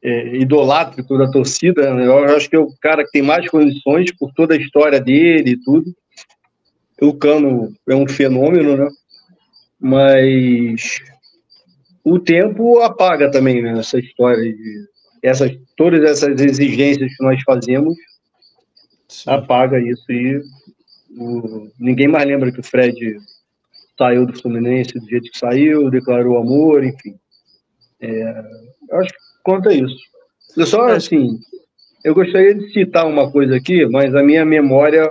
é, idolátrico da torcida. Né? Eu acho que é o cara que tem mais condições por toda a história dele e tudo. O Cano é um fenômeno, né? mas o tempo apaga também né, essa história de essas todas essas exigências que nós fazemos Sim. apaga isso e o, ninguém mais lembra que o Fred saiu do Fluminense do jeito que saiu, declarou amor, enfim. É, acho que conta isso. Eu só assim, eu gostaria de citar uma coisa aqui, mas a minha memória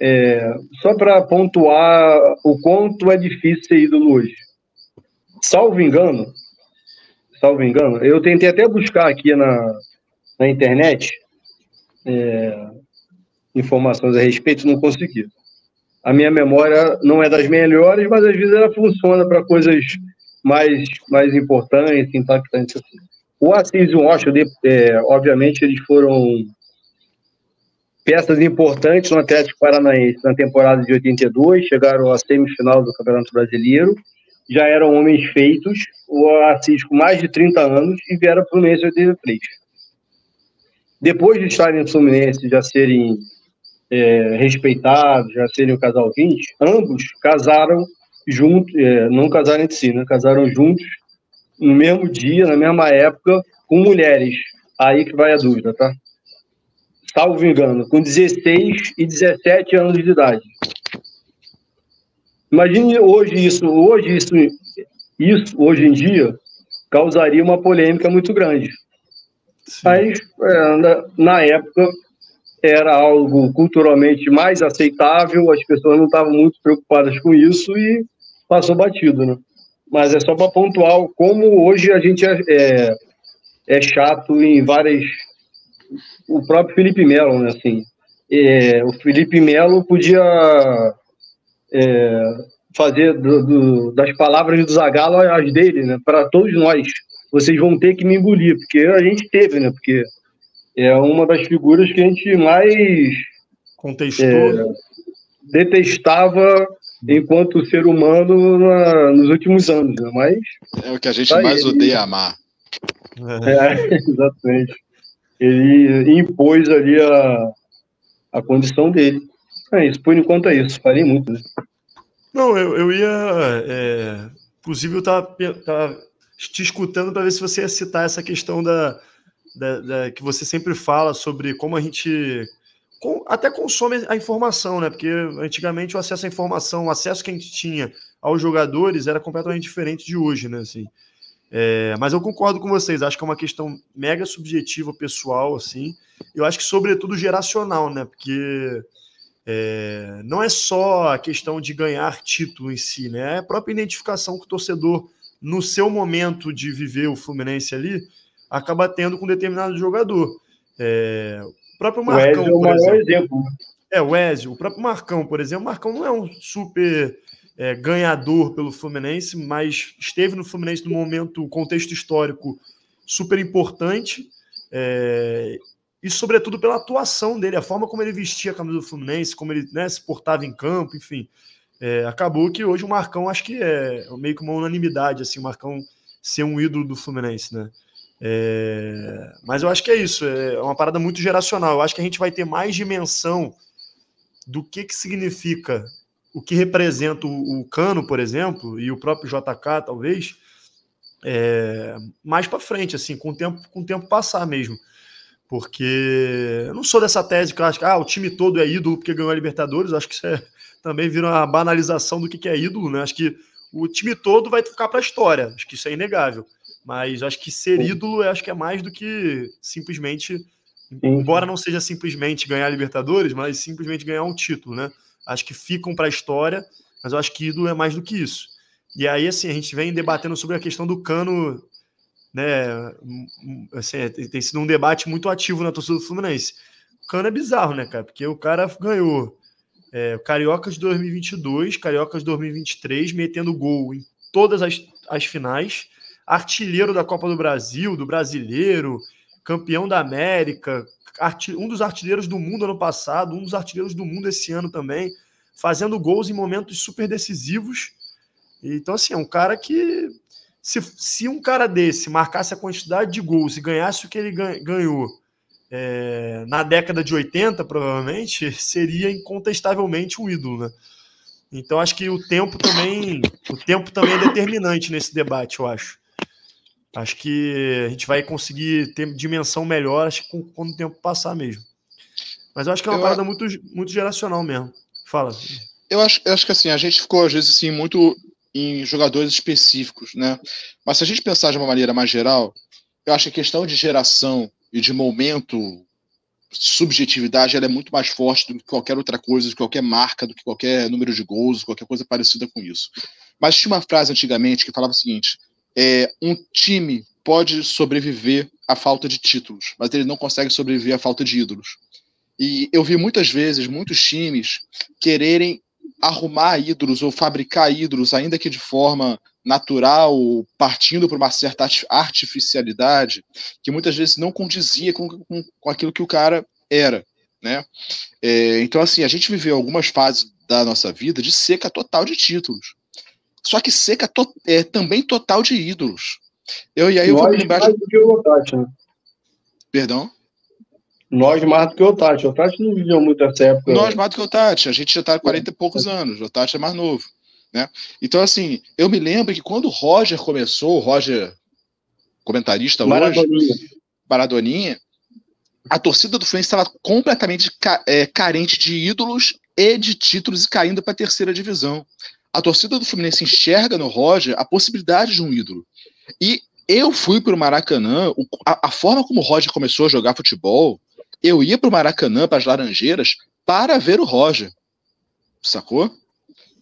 é, só para pontuar o quanto é difícil ser ídolo hoje. Salvo engano, salvo engano, eu tentei até buscar aqui na, na internet é, informações a respeito, não consegui. A minha memória não é das melhores, mas às vezes ela funciona para coisas mais, mais importantes, impactantes. Assim. O Assis e o Washington, é, obviamente, eles foram peças importantes no Atlético Paranaense na temporada de 82, chegaram à semifinal do Campeonato Brasileiro, já eram homens feitos, o Assis com mais de 30 anos e vieram para o Fluminense em 83. Depois de estarem no Fluminense, já serem é, respeitados, já serem o casal 20, ambos casaram juntos, é, não casaram entre si, né? casaram juntos no mesmo dia, na mesma época, com mulheres. Aí que vai a dúvida, tá? salvo engano, com 16 e 17 anos de idade. Imagine hoje isso, hoje isso, isso hoje em dia causaria uma polêmica muito grande. Sim. Mas é, na, na época era algo culturalmente mais aceitável, as pessoas não estavam muito preocupadas com isso e passou batido, né? Mas é só para pontuar como hoje a gente é, é, é chato em várias o próprio Felipe Melo, né? Assim, é, o Felipe Melo podia é, fazer do, do, das palavras do Zagallo as dele, né? Para todos nós. Vocês vão ter que me engolir, porque a gente teve, né? Porque é uma das figuras que a gente mais contestou, é, detestava enquanto ser humano na, nos últimos anos, né? Mas é o que a gente tá mais ele. odeia amar. É, exatamente ele impôs ali a, a condição dele. É isso, por enquanto é isso. Falei muito, né? Não, eu, eu ia. É, inclusive, eu tava, tava te escutando para ver se você ia citar essa questão da, da, da, que você sempre fala sobre como a gente com, até consome a informação, né? Porque antigamente o acesso à informação, o acesso que a gente tinha aos jogadores era completamente diferente de hoje, né? Assim, é, mas eu concordo com vocês, acho que é uma questão mega subjetiva, pessoal, assim. Eu acho que, sobretudo, geracional, né? Porque é, não é só a questão de ganhar título em si, né? É a própria identificação que o torcedor, no seu momento de viver o Fluminense ali, acaba tendo com determinado jogador. É, o próprio Marcão, o é o maior exemplo. exemplo. Né? É, o Ezio, o próprio Marcão, por exemplo. O Marcão não é um super é, ganhador pelo Fluminense, mas esteve no Fluminense no momento, contexto histórico super importante. É, e, sobretudo, pela atuação dele, a forma como ele vestia a camisa do Fluminense, como ele né, se portava em campo, enfim. É, acabou que hoje o Marcão acho que é meio que uma unanimidade, assim, o Marcão ser um ídolo do Fluminense, né? É, mas eu acho que é isso, é uma parada muito geracional. Eu acho que a gente vai ter mais dimensão do que, que significa o que representa o, o Cano, por exemplo, e o próprio JK, talvez, é, mais para frente, assim, com o tempo, com o tempo passar mesmo. Porque eu não sou dessa tese que acho que ah, o time todo é ídolo porque ganhou a Libertadores. Acho que isso é, também vira uma banalização do que, que é ídolo, né? Acho que o time todo vai ficar para a história. Acho que isso é inegável. Mas acho que ser ídolo acho que é mais do que simplesmente, embora não seja simplesmente ganhar Libertadores, mas simplesmente ganhar um título, né? Acho que ficam para a história, mas eu acho que ídolo é mais do que isso. E aí, assim, a gente vem debatendo sobre a questão do Cano, né? Assim, é, tem sido um debate muito ativo na torcida do Fluminense. O Cano é bizarro, né, cara? Porque o cara ganhou é, Carioca de 2022, Carioca de 2023, metendo gol em todas as, as finais artilheiro da Copa do Brasil, do Brasileiro, campeão da América, um dos artilheiros do mundo ano passado, um dos artilheiros do mundo esse ano também, fazendo gols em momentos super decisivos. Então, assim, é um cara que, se, se um cara desse marcasse a quantidade de gols e ganhasse o que ele ganhou é, na década de 80, provavelmente, seria incontestavelmente um ídolo, né? Então, acho que o tempo também, o tempo também é determinante nesse debate, eu acho. Acho que a gente vai conseguir ter dimensão melhor acho que quando o tempo passar mesmo. Mas eu acho que é uma eu, parada muito, muito geracional mesmo. Fala. Eu acho, eu acho que assim, a gente ficou, às vezes, assim, muito em jogadores específicos, né? Mas se a gente pensar de uma maneira mais geral, eu acho que a questão de geração e de momento, subjetividade, ela é muito mais forte do que qualquer outra coisa, do que qualquer marca, do que qualquer número de gols, qualquer coisa parecida com isso. Mas tinha uma frase antigamente que falava o seguinte: é, um time pode sobreviver à falta de títulos, mas ele não consegue sobreviver à falta de ídolos. E eu vi muitas vezes muitos times quererem arrumar ídolos ou fabricar ídolos, ainda que de forma natural, partindo para uma certa artificialidade, que muitas vezes não condizia com, com, com aquilo que o cara era. Né? É, então, assim, a gente viveu algumas fases da nossa vida de seca total de títulos. Só que seca to é também total de ídolos. Eu, e aí eu Nós vou lembrar. Mais do que o Otati, né? Perdão? Nós mais do que o Otati. O Otati não viveu muito essa época. Nós mais do que o Otati. A gente já está há 40 e poucos anos. O Otati é mais novo. Né? Então, assim, eu me lembro que quando o Roger começou, o Roger, comentarista Maradoninha. hoje, Maradoninha, a torcida do Fluminense estava completamente ca é, carente de ídolos e de títulos e caindo para a terceira divisão a torcida do Fluminense enxerga no Roger a possibilidade de um ídolo. E eu fui para o Maracanã, a, forma como o Roger começou a jogar futebol, eu ia para o Maracanã, para as Laranjeiras, para ver o Roger. Sacou?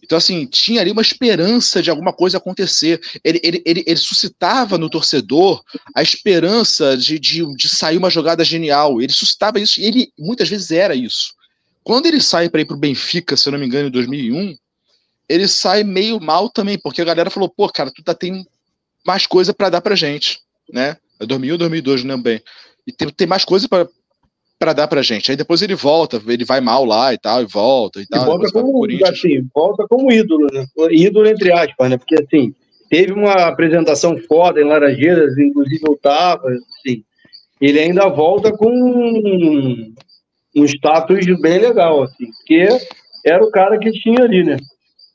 Então, assim, tinha ali uma esperança de alguma coisa acontecer. Ele, ele, ele, ele suscitava no torcedor a esperança de, de, de sair uma jogada genial. Ele suscitava isso, e ele muitas vezes era isso. Quando ele sai para ir para o Benfica, se eu não me engano, em 2001, ele sai meio mal também, porque a galera falou, pô, cara, tu tá tem mais coisa para dar pra gente, né? É 2001, 2002, não lembro bem. E tem, tem mais coisa para dar pra gente. Aí depois ele volta, ele vai mal lá e tal, e volta e, e tal. Volta como, assim, volta como ídolo, né? Ídolo entre aspas, né? Porque assim, teve uma apresentação foda em Laranjeiras, inclusive eu tava, assim, ele ainda volta com um, um status bem legal, assim, porque era o cara que tinha ali, né?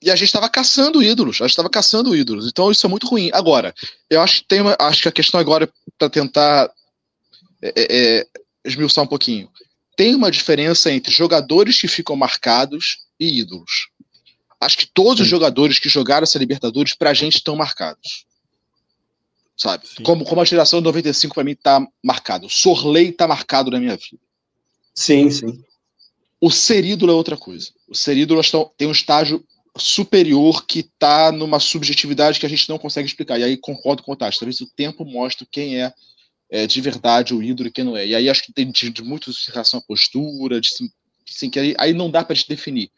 E a gente estava caçando ídolos, a gente estava caçando ídolos. Então isso é muito ruim. Agora, eu acho que tem uma, acho que a questão agora para tentar é, é, é, esmiuçar um pouquinho. Tem uma diferença entre jogadores que ficam marcados e ídolos. Acho que todos Sim. os jogadores que jogaram essa Libertadores pra gente estão marcados. Sabe? Como, como a geração de 95 para mim tá marcado. O Sorley tá marcado na minha vida. Sim, sim. O ser ídolo é outra coisa. O ser ídolo tem um estágio superior que está numa subjetividade que a gente não consegue explicar. E aí concordo com o Tati. Talvez o tempo mostre quem é, é, de verdade o ídolo e quem não é. E aí acho que tem de, de muito em relação à postura, de, assim, que aí, aí não dá para te definir.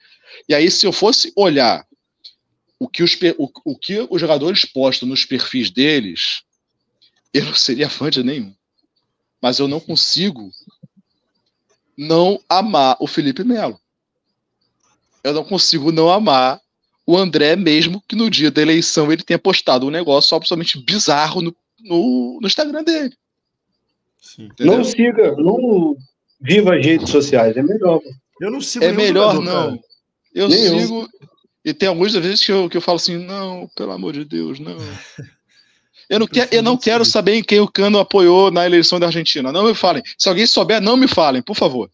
E aí, se eu fosse olhar o que os, o, o que os jogadores postam nos perfis deles, eu não seria fã de nenhum. Mas eu não consigo não amar o Felipe Melo. Eu não consigo não amar o André, mesmo que no dia da eleição ele tenha postado um negócio absolutamente bizarro no, no, no Instagram dele. Sim, não siga, não viva as redes sociais, é melhor. Eu não sigo É melhor jogador, não. Cara. Eu Nem sigo. Eu. E tem algumas vezes que eu, que eu falo assim, não, pelo amor de Deus, não. Eu não, quer, eu não quero saber em quem o Cano apoiou na eleição da Argentina. Não me falem. Se alguém souber, não me falem, por favor.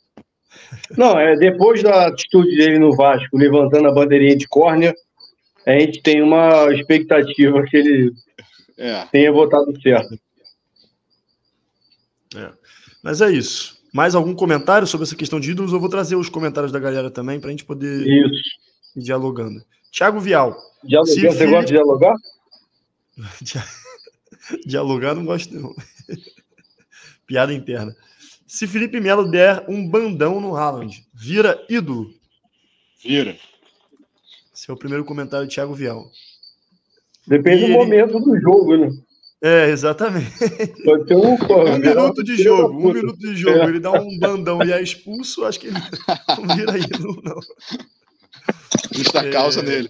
Não, é depois da atitude dele no Vasco, levantando a bandeirinha de córnea, a gente tem uma expectativa que ele é. tenha votado certo. É. Mas é isso. Mais algum comentário sobre essa questão de ídolos? Eu vou trazer os comentários da galera também para a gente poder isso. ir dialogando. Tiago Vial. Dialogar, você Felipe... gosta de dialogar? dialogar não gosto não. Piada interna. Se Felipe Melo der um bandão no Haaland, vira ídolo? Vira. Esse é o primeiro comentário do Thiago Vial. Depende e do ele... momento do jogo, né? É, exatamente. Pode ter um, um minuto de jogo, um minuto de jogo. É. Ele dá um bandão e é expulso, acho que ele não vira ídolo, não. Justa é... causa nele.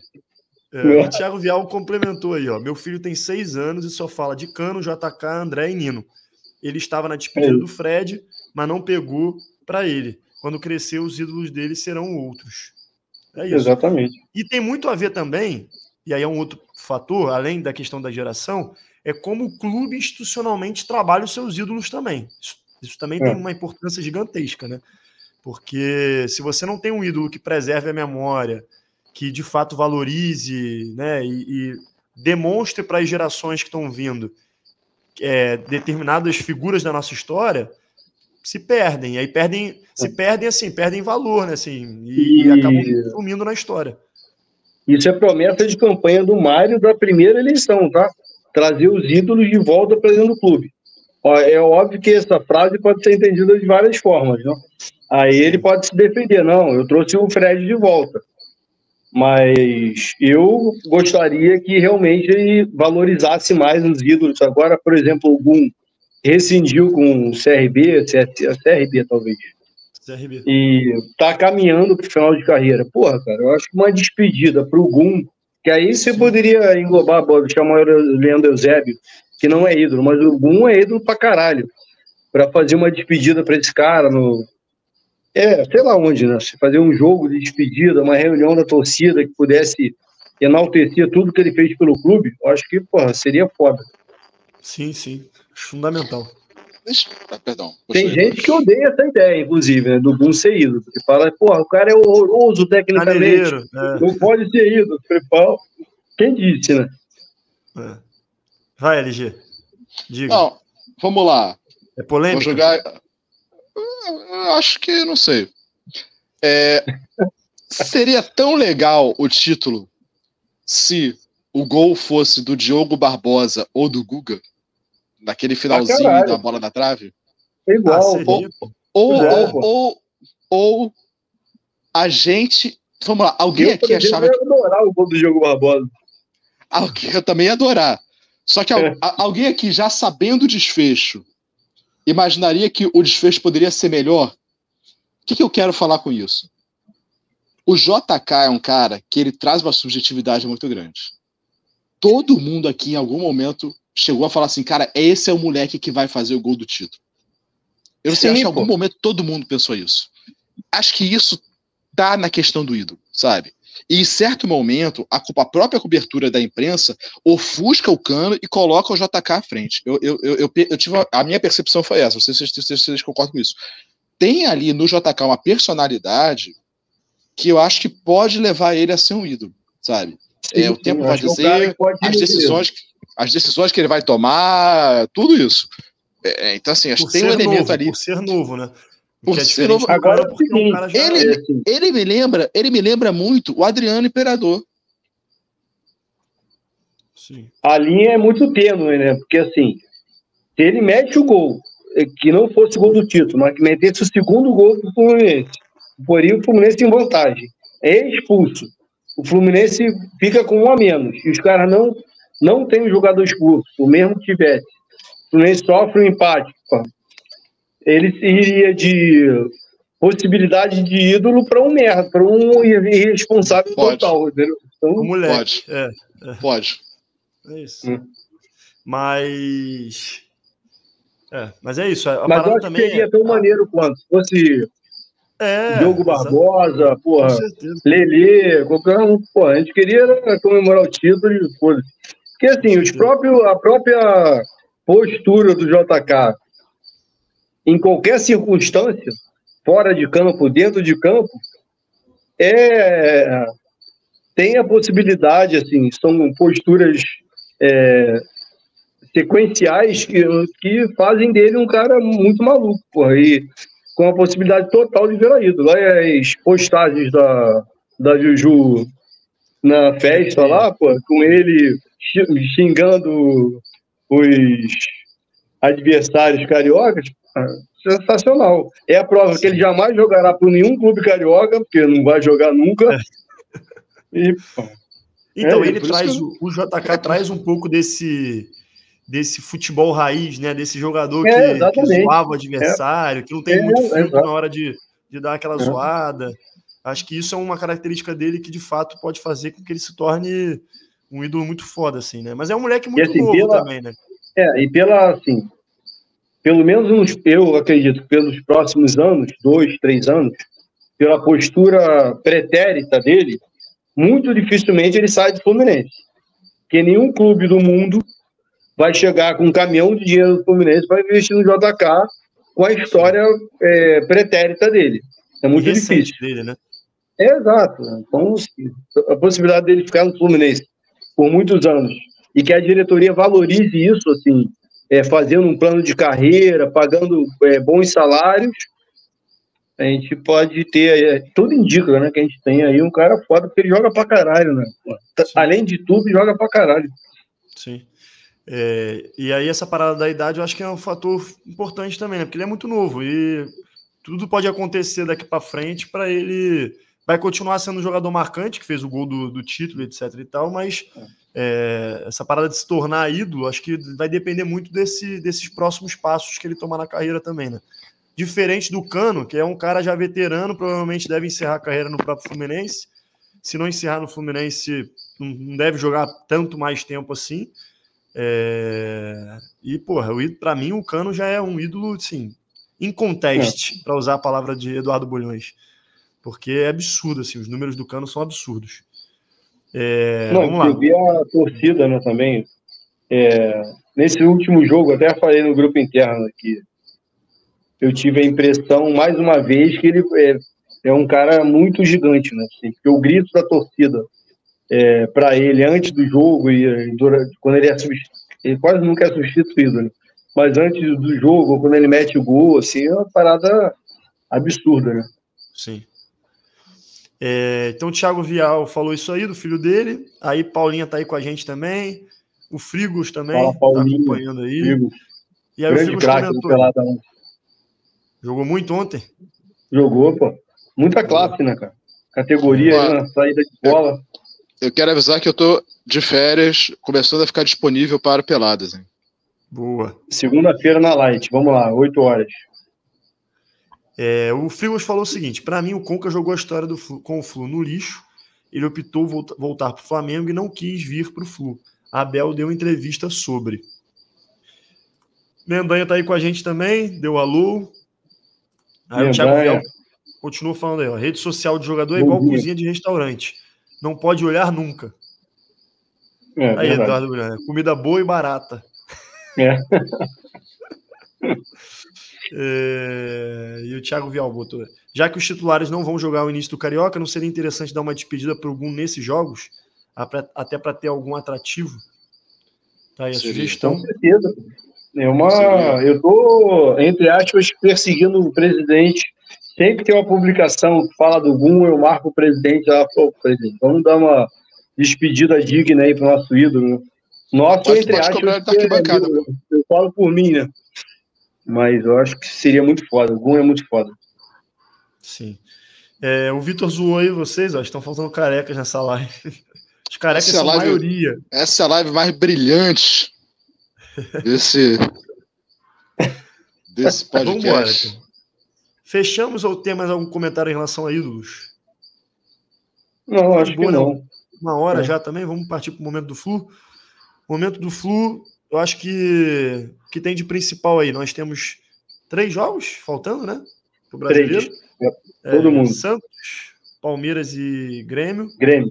É, o Thiago Vial complementou aí, ó. Meu filho tem seis anos e só fala de Cano, JK, André e Nino. Ele estava na despedida é do Fred, mas não pegou para ele. Quando crescer, os ídolos dele serão outros. É isso. Exatamente. E tem muito a ver também, e aí é um outro fator, além da questão da geração, é como o clube institucionalmente trabalha os seus ídolos também. Isso, isso também é. tem uma importância gigantesca, né? Porque se você não tem um ídolo que preserve a memória, que de fato valorize né, e, e demonstre para as gerações que estão vindo é, determinadas figuras da nossa história, se perdem. E aí perdem, se é. perdem assim, perdem valor, né? Assim, e, e... acabam sumindo na história. Isso é promessa de campanha do Mário da primeira eleição, tá? Trazer os ídolos de volta para dentro do clube. É óbvio que essa frase pode ser entendida de várias formas, não? Aí ele pode se defender, não, eu trouxe o Fred de volta. Mas eu gostaria que realmente ele valorizasse mais os ídolos. Agora, por exemplo, o Gum rescindiu com o CRB, CRB talvez. CRB. E tá caminhando para o final de carreira. Porra, cara, eu acho que uma despedida para o Gum, que aí você poderia englobar, chamar o Leandro Eusébio, que não é ídolo, mas o Gum é ídolo pra caralho. Para fazer uma despedida para esse cara no. É, sei lá onde, né? Fazer um jogo de despedida, uma reunião da torcida que pudesse enaltecer tudo que ele fez pelo clube, eu acho que, porra, seria foda. Sim, sim. Fundamental. Ah, perdão. Tem gente que odeia essa ideia, inclusive, né, do Boom ser ídolo. Que fala, porra, o cara é horroroso tecnicamente. É. Não pode ser ídolo. Quem disse, né? É. Vai, LG. Diga. Não, vamos lá. É polêmico? Vou jogar. Eu acho que não sei. É... Seria tão legal o título se o gol fosse do Diogo Barbosa ou do Guga? Naquele finalzinho ah, da bola da trave? É igual. Ah, ou, ou, ou, ou, ou, a gente. Vamos lá, alguém eu, aqui achava. Eu ia adorar o gol do jogo Barbosa. Eu também ia adorar. Só que é. alguém aqui, já sabendo o desfecho, imaginaria que o desfecho poderia ser melhor? O que, que eu quero falar com isso? O JK é um cara que ele traz uma subjetividade muito grande. Todo mundo aqui, em algum momento, chegou a falar assim, cara, esse é o moleque que vai fazer o gol do título. Eu não sei, acho que em algum momento todo mundo pensou isso. Acho que isso tá na questão do ídolo, sabe? E em certo momento, a, a própria cobertura da imprensa ofusca o cano e coloca o JK à frente. Eu, eu, eu, eu, eu tive a minha percepção foi essa, vocês, vocês, vocês, vocês concordam com isso. Tem ali no JK uma personalidade que eu acho que pode levar ele a ser um ídolo, sabe? Sim, é, o tempo vai dizer, as decisões, as decisões que ele vai tomar, tudo isso. É, então, assim, acho que tem um elemento novo, ali. Por ser novo, né? Por é ser novo. Agora, é ele, é assim. ele, me lembra, ele me lembra muito o Adriano Imperador. Sim. A linha é muito tênue, né? Porque assim, se ele mete o gol, é, que não fosse o gol do título, mas que metesse o segundo gol do Fluminense, poria o Fluminense em vantagem. É expulso. O Fluminense fica com um a menos. E os caras não, não têm um jogador expulso, o mesmo que tivesse. O Fluminense sofre um empate. Pô. Ele iria de possibilidade de ídolo para um merda, para um irresponsável Pode. total. Entendeu? Então, um moleque. Pode. É, é. Pode. É isso. Hum. Mas. É, mas é isso. A mas eu acho também que seria é... tão maneiro quanto se fosse é, Diogo Barbosa, exatamente. porra, Lelê, qualquer um, porra, a gente queria comemorar o título e coisa. Porque assim, os próprios, a própria postura do JK, em qualquer circunstância, fora de campo, dentro de campo, é, tem a possibilidade, assim, são posturas é, sequenciais que, que fazem dele um cara muito maluco, porra, e com a possibilidade total de virar ídolo. As postagens da, da Juju na festa lá, pô, com ele xingando os adversários cariocas, sensacional. É a prova que ele jamais jogará por nenhum clube carioca, porque não vai jogar nunca. É. E, então, é, ele traz, que... o JK traz um pouco desse desse futebol raiz, né? Desse jogador é, que, que, zoava o adversário, é. que não tem é, muito filtro na hora de, de dar aquela é. zoada. Acho que isso é uma característica dele que de fato pode fazer com que ele se torne um ídolo muito foda, assim, né? Mas é um moleque muito assim, novo pela, também, né? É, e pela, assim, pelo menos uns, eu acredito, pelos próximos anos, dois, três anos, pela postura pretérita dele, muito dificilmente ele sai do Fluminense. Porque nenhum clube do mundo vai chegar com um caminhão de dinheiro do Fluminense para investir no JK com a história é, pretérita dele. É muito e difícil. Dele, né? É, exato. Então, a possibilidade dele ficar no Fluminense por muitos anos e que a diretoria valorize isso, assim, é, fazendo um plano de carreira, pagando é, bons salários, a gente pode ter, é, tudo indica, né, que a gente tem aí um cara foda, porque ele joga pra caralho, né? Sim. Além de tudo, joga pra caralho. Sim. É, e aí essa parada da idade eu acho que é um fator importante também, né? Porque ele é muito novo e tudo pode acontecer daqui para frente para ele vai continuar sendo um jogador marcante que fez o gol do, do título, etc e tal, mas é, essa parada de se tornar ídolo, acho que vai depender muito desse, desses próximos passos que ele tomar na carreira também, né? Diferente do Cano, que é um cara já veterano, provavelmente deve encerrar a carreira no próprio Fluminense. Se não encerrar no Fluminense, não deve jogar tanto mais tempo assim. É... E, porra, para mim o Cano já é um ídolo, sim, em conteste, é. para usar a palavra de Eduardo Bolhões. Porque é absurdo, assim, os números do Cano são absurdos. É... Não, vamos lá. Eu vi a torcida, né, também. É... Nesse último jogo, até falei no grupo interno aqui, eu tive a impressão, mais uma vez, que ele é, é um cara muito gigante, né? Assim, porque o grito da torcida é, para ele antes do jogo e durante, quando ele é ele quase nunca é substituído, né? mas antes do jogo, quando ele mete o gol, assim, é uma parada absurda, né? Sim. É, então o Thiago Vial falou isso aí do filho dele, aí Paulinha tá aí com a gente também, o Frigos também Fala, tá acompanhando aí. Frigos. E aí Grande o Frigos comentou. Jogou muito ontem? Jogou, pô. Muita classe, né, cara? Categoria na saída de bola eu quero avisar que eu tô de férias, começando a ficar disponível para peladas. Hein? Boa. Segunda-feira na Light, vamos lá, 8 horas. É, o Frigos falou o seguinte: para mim, o Conca jogou a história do Flu, com o Flu no lixo. Ele optou voltar, voltar para o Flamengo e não quis vir para o Flu. A Abel deu entrevista sobre. Mendanha tá aí com a gente também, deu alô. Aí Mendanha. o Thiago Viel continua falando aí: ó, rede social de jogador é igual cozinha de restaurante não pode olhar nunca. É, Aí, Eduardo comida boa e barata. É. é. E o Thiago Vial botou. Já que os titulares não vão jogar o início do Carioca, não seria interessante dar uma despedida para algum nesses jogos? Até para ter algum atrativo? Tá aí a seria. sugestão. Com certeza. É uma, eu estou, entre aspas, perseguindo o presidente. Sempre que tem uma publicação que fala do Gum, eu marco o presidente lá, pô, presidente, vamos dar uma despedida digna aí para o nosso ídolo. Né? Nosso, pode, entre pode aspas, tá eu, eu falo por mim, né? Mas eu acho que seria muito foda. O Gum é muito foda. Sim. É, o Vitor zoou aí vocês, ó, estão faltando carecas nessa live. Os carecas essa é são live, a maioria. Essa é a live mais brilhante desse, desse podcast. Vambora, então. Fechamos ou tem mais algum comentário em relação a ídolos? Não, acho boa, que não. Uma hora é. já também, vamos partir para o momento do Flu. Momento do Flu, eu acho que que tem de principal aí. Nós temos três jogos faltando, né? Para o brasileiro. Três. É, Todo mundo. Santos, Palmeiras e Grêmio. Grêmio.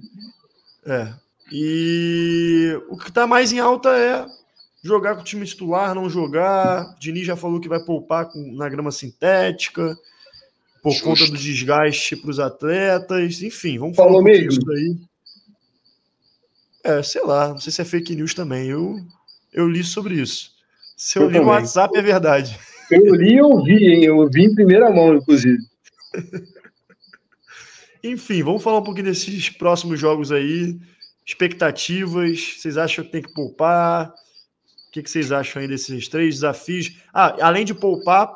É. E o que está mais em alta é jogar com o time titular, não jogar. Diniz já falou que vai poupar com, na grama sintética por Justo. conta do desgaste para os atletas. Enfim, vamos falar falou um mesmo. disso aí. É, sei lá, não sei se é fake news também. Eu, eu li sobre isso. Se eu, eu li também. no WhatsApp, é verdade. Eu li e ouvi, hein? Eu ouvi em primeira mão, inclusive. Enfim, vamos falar um pouquinho desses próximos jogos aí. Expectativas, vocês acham que tem que poupar? O que, vocês acham aí desses três desafios? Ah, além de poupar,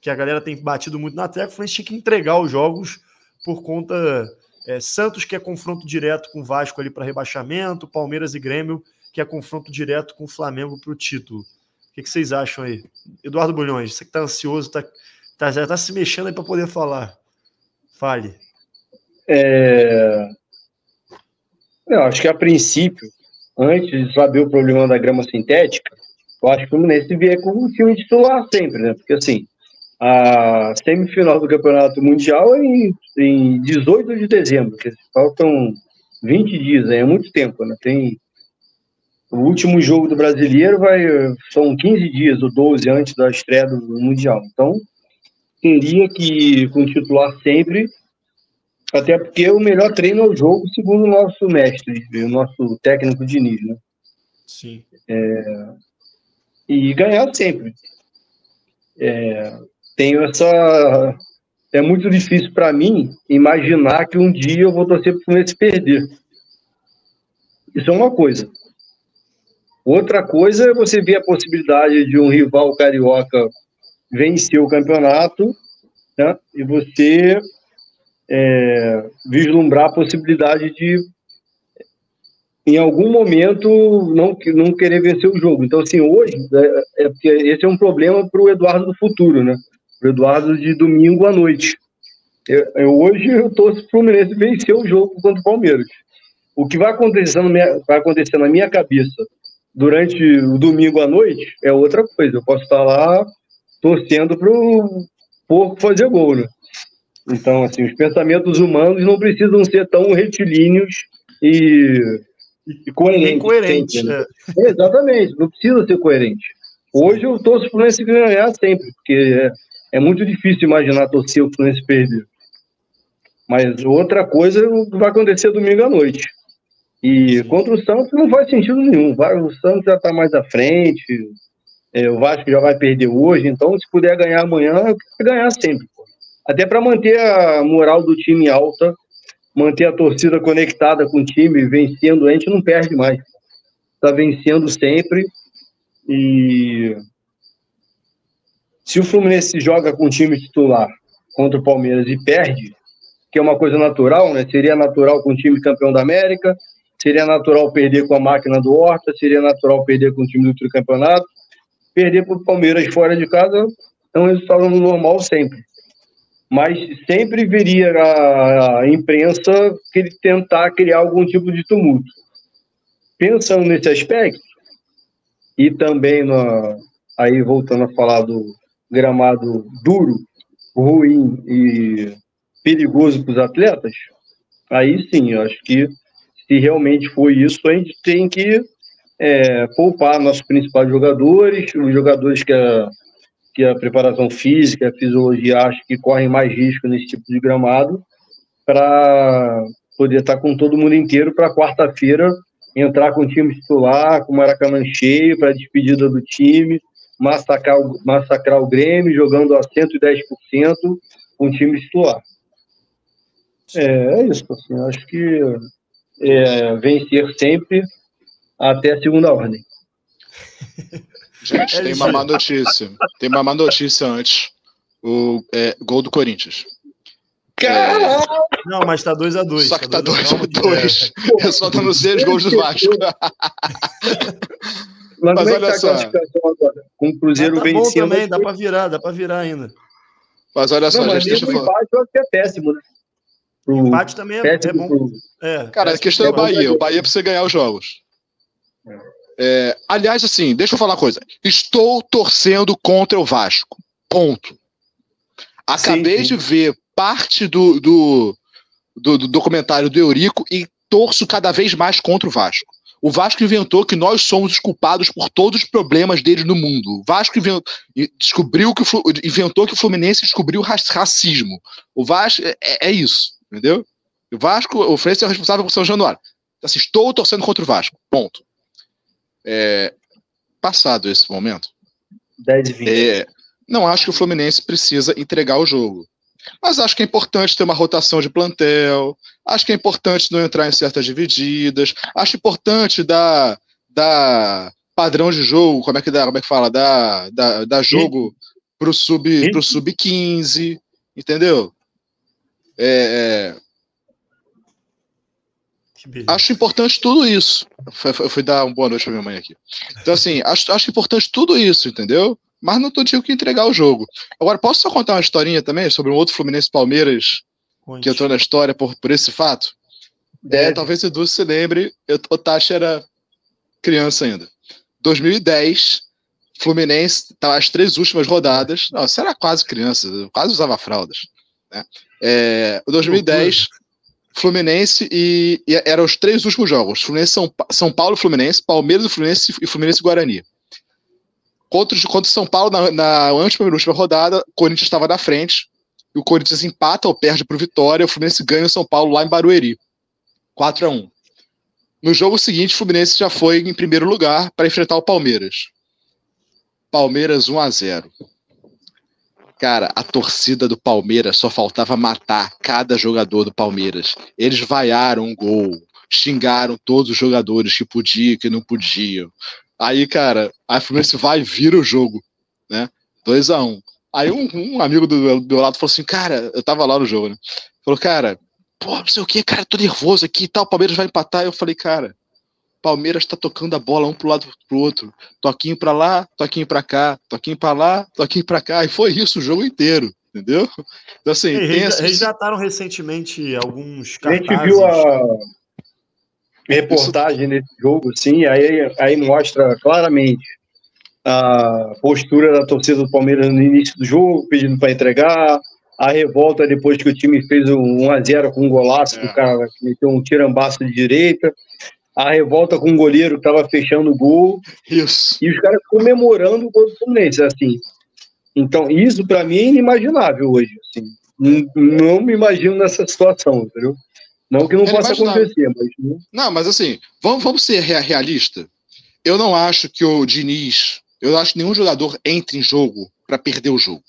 que a galera tem batido muito na tecla, o Fluminense tinha que entregar os jogos por conta é, Santos, que é confronto direto com o Vasco ali para rebaixamento, Palmeiras e Grêmio, que é confronto direto com o Flamengo para o título. O que, que, vocês acham aí? Eduardo Bulhões, você que está ansioso, tá, tá, está se mexendo aí para poder falar. Fale. É... Eu acho que a princípio, antes de saber o problema da grama sintética, eu acho que o Fluminense vier com um time titular sempre, né? Porque assim, a semifinal do Campeonato Mundial é em, em 18 de dezembro, que faltam 20 dias, é muito tempo, né? Tem o último jogo do Brasileiro vai são 15 dias ou 12 antes da estreia do Mundial. Então, teria que com titular sempre, até porque o melhor treino é o jogo, segundo o nosso mestre, o nosso técnico Diniz, né? Sim. É, e ganhar sempre. É, tenho essa. É muito difícil para mim imaginar que um dia eu vou torcer para o Fluminense perder. Isso é uma coisa. Outra coisa é você ver a possibilidade de um rival carioca vencer o campeonato né, e você é, vislumbrar a possibilidade de, em algum momento, não, não querer vencer o jogo. Então, assim, hoje, é, é esse é um problema para o Eduardo do futuro, né? o Eduardo de domingo à noite. Eu, eu hoje eu torço para o Fluminense vencer o jogo contra o Palmeiras. O que vai acontecer, na minha, vai acontecer na minha cabeça durante o domingo à noite é outra coisa. Eu posso estar lá torcendo para o porco fazer gol, né? Então, assim, os pensamentos humanos não precisam ser tão retilíneos e, e coerentes. Coerente, sempre, né? é. Exatamente, não precisa ser coerente. Hoje eu torço para o Fluminense ganhar sempre, porque é, é muito difícil imaginar torcer o Fluminense perder. Mas outra coisa vai acontecer domingo à noite. E contra o Santos não faz sentido nenhum. O Santos já está mais à frente, é, o Vasco já vai perder hoje, então se puder ganhar amanhã, ganhar sempre. Pô. Até para manter a moral do time alta, manter a torcida conectada com o time, vencendo, a gente não perde mais. Está vencendo sempre. E se o Fluminense joga com o time titular contra o Palmeiras e perde, que é uma coisa natural, né? Seria natural com o time campeão da América, seria natural perder com a máquina do Horta, seria natural perder com o time do tricampeonato. Perder para o Palmeiras fora de casa é um resultado normal sempre. Mas sempre viria a, imprensa que ele tentar criar algum tipo de tumulto. Pensando nesse aspecto, e também no, aí voltando a falar do, gramado duro, ruim e perigoso para os atletas, aí sim, eu acho que se realmente foi isso, a gente tem que é, poupar nossos principais jogadores, os jogadores que a, que a preparação física, a fisiologia acha que correm mais risco nesse tipo de gramado, para poder estar com todo mundo inteiro para quarta-feira entrar com o time titular, com o Maracanã cheio, para a despedida do time, massacrar o, massacrar o Grêmio, jogando a 110% com o time titular. É, é isso, assim, acho que é, vencer sempre até a segunda ordem. Gente, tem uma má notícia. Tem uma má notícia antes. O é, gol do Corinthians. Caralho! Não, mas tá 2x2. Só que tá 2x2. É. Eu só tô nos seis gols do Vasco. Mas, mas olha tá só. Com o Cruzeiro tá vencendo. Bom também, dá pra virar, dá pra virar ainda. Mas olha só, não, gente, deixa eu falar. Empate que é péssimo, né? O empate também é, é bom. É, Cara, a questão é o Bahia. O Bahia precisa ganhar os jogos. É, aliás, assim, deixa eu falar uma coisa. Estou torcendo contra o Vasco. Ponto. Acabei sim, sim. de ver parte do, do, do, do documentário do Eurico e torço cada vez mais contra o Vasco. O Vasco inventou que nós somos os culpados por todos os problemas deles no mundo. O Vasco inventou, descobriu que o, inventou que o Fluminense descobriu racismo. O Vasco é, é isso, entendeu? O Vasco, o Fluminense é o responsável por São Januário. Então, assim, estou torcendo contra o Vasco. Ponto. É, passado esse momento. 10 e 20. É, não acho que o Fluminense precisa entregar o jogo. Mas acho que é importante ter uma rotação de plantel, acho que é importante não entrar em certas divididas, acho importante dar, dar padrão de jogo, como é que dá, como é que fala, dar, dar, dar jogo pro sub, pro sub 15, entendeu? É, é... Acho importante tudo isso. Eu fui dar uma boa noite pra minha mãe aqui. Então, assim, acho, acho importante tudo isso, entendeu? mas não tinha que entregar o jogo. Agora, posso só contar uma historinha também sobre um outro Fluminense Palmeiras Conte. que entrou na história por, por esse fato? É, talvez Edu se lembre, eu, o Tati era criança ainda. 2010, Fluminense, tá, as três últimas rodadas, não, você era quase criança, quase usava fraldas. Né? É, 2010, Fluminense e, e eram os três últimos jogos: Fluminense São, São Paulo Fluminense, Palmeiras e Fluminense e Fluminense Guarani. Contra, contra o São Paulo, na, na última rodada, o Corinthians estava na frente. E o Corinthians empata ou perde para o Vitória. O Fluminense ganha o São Paulo lá em Barueri. 4 a 1 No jogo seguinte, o Fluminense já foi em primeiro lugar para enfrentar o Palmeiras. Palmeiras 1 a 0 Cara, a torcida do Palmeiras só faltava matar cada jogador do Palmeiras. Eles vaiaram um gol, xingaram todos os jogadores que podiam e que não podiam. Aí, cara, a Fluminense vai vira o jogo, né? 2 a 1 um. Aí um, um, amigo do, do meu lado falou assim, cara, eu tava lá no jogo, né? Falou, cara, pô, não sei o que, cara, tô nervoso aqui e tal, o Palmeiras vai empatar. Eu falei, cara, Palmeiras tá tocando a bola um pro lado pro outro. Toquinho pra lá, toquinho pra cá, toquinho pra lá, toquinho pra cá. E foi isso o jogo inteiro, entendeu? Então, assim, Eles resgataram recentemente alguns cartazes. A gente viu a reportagem Isso... nesse jogo, sim, aí, aí mostra claramente a postura da torcida do Palmeiras no início do jogo, pedindo para entregar, a revolta depois que o time fez um 1x0 com um golaço, é. o cara meteu um tirambaço de direita, a revolta com o goleiro que estava fechando o gol, isso. e os caras comemorando o gol do Fluminense, assim. Então, isso para mim é inimaginável hoje, assim. Não, não me imagino nessa situação, entendeu? Não que não é possa acontecer, mas. Né? Não, mas assim, vamos, vamos ser realista. Eu não acho que o Diniz. Eu não acho que nenhum jogador entre em jogo para perder o jogo.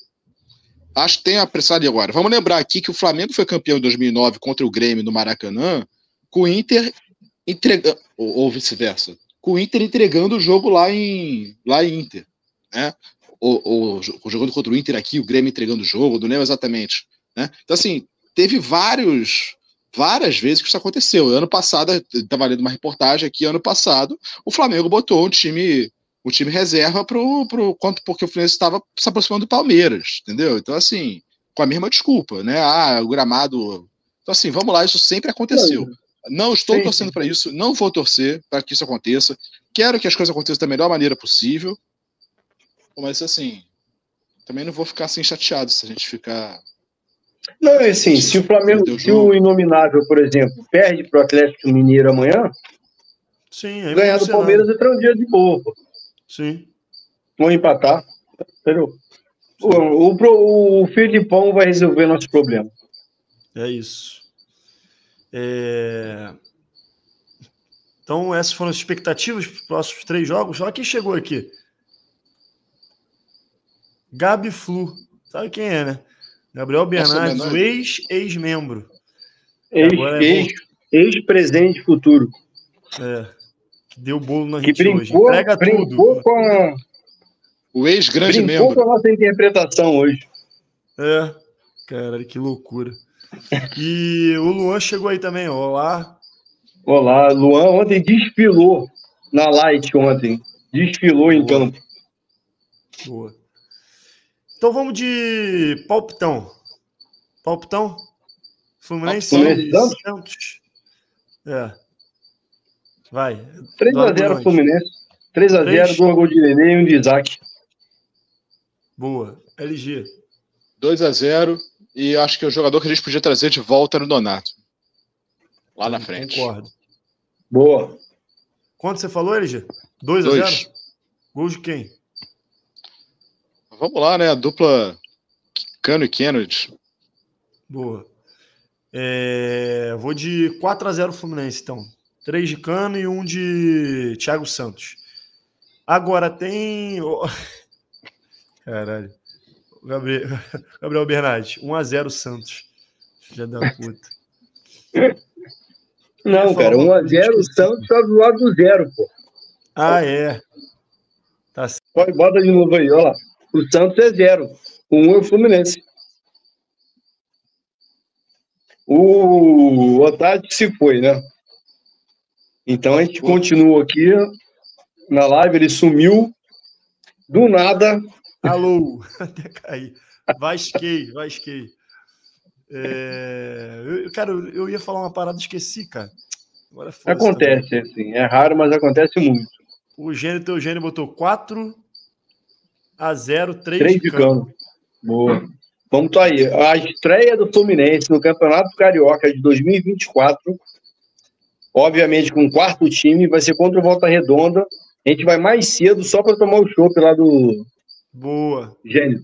Acho que tem a pressão ali agora. Vamos lembrar aqui que o Flamengo foi campeão em 2009 contra o Grêmio no Maracanã, com o Inter entregando. Ou, ou vice-versa. Com o Inter entregando o jogo lá em, lá em Inter. Né? Ou, ou, jogando contra o Inter aqui, o Grêmio entregando o jogo, não lembro exatamente. Né? Então, assim, teve vários várias vezes que isso aconteceu. Ano passado, estava lendo uma reportagem aqui, ano passado, o Flamengo botou um time, um time reserva pro, pro, porque o Fluminense estava se aproximando do Palmeiras, entendeu? Então, assim, com a mesma desculpa, né? Ah, o gramado. Então, assim, vamos lá, isso sempre aconteceu. Não estou sim, torcendo para isso, não vou torcer para que isso aconteça. Quero que as coisas aconteçam da melhor maneira possível. Mas, assim, também não vou ficar assim chateado se a gente ficar Não, é assim, se o Flamengo, se o Inominável, por exemplo, perde para o Atlético Mineiro amanhã, Sim, é ganhar do. Palmeiras é um dia de boa. pô. Sim. Vão empatar. Entendeu? O, o, pro- o Filipão vai resolver nosso problema. É isso. É, Então, essas foram as expectativas para os próximos três jogos. Olha quem chegou aqui. Gabi Flu. Sabe quem é, né? Gabriel Bernardes, menor o ex-ex-membro. Ex- Agora é ex- Ex-presente futuro. É, que deu bolo na Que gente hoje. brincou, Entrega brincou, tudo. com a, O ex-grande brincou membro. com a nossa interpretação hoje. É. Caralho, que loucura. E o Luan chegou aí também. Olá. Olá, Luan ontem desfilou na Light ontem. Desfilou em Boa. campo. Boa. Então vamos de palpitão. Palpitão? Fluminense Fluminense e Santos? Santos. É. Vai. 3x0 Eduardo Fluminense. 3x0, Três. dois gols de Nenê e um de Isaac. Boa. LG. 2 a 0 E acho que o jogador que a gente podia trazer de volta era o Donato. Lá na frente. Concordo. Boa. Quanto você falou, LG? 2 a Dois. 0 Gols de quem? Vamos lá, né? A dupla Cano e Kennedy. Boa. É, Vou de 4 a 0 Fluminense, então. 3 de Cano e um de Thiago Santos. Agora tem. Caralho. Gabriel, Gabriel Bernardes, 1 a 0 Santos. Filha da puta. Não, cara, uma 1x0 coisa, o Santos tá do lado do zero, pô. Ah, é. Pode, bota de novo aí, olha lá. O Santos é zero. O um é o Fluminense. O Otávio se foi, né? Então a gente continua aqui na live, ele sumiu do nada. Alô, até cair. Vasquei, vasquei. É, eu, cara, eu, ia falar uma parada, esqueci, cara. Agora foda-se Acontece, assim, é raro, mas acontece muito. O Gênio, teu Gênio botou 4 a 0, 3, Três de de campo. cano. Boa. Vamos tá aí. A estreia do Fluminense no Campeonato Carioca de 2024, obviamente com o quarto time, vai ser contra o Volta Redonda. A gente vai mais cedo só para tomar o chopp lá do Boa. Gênio.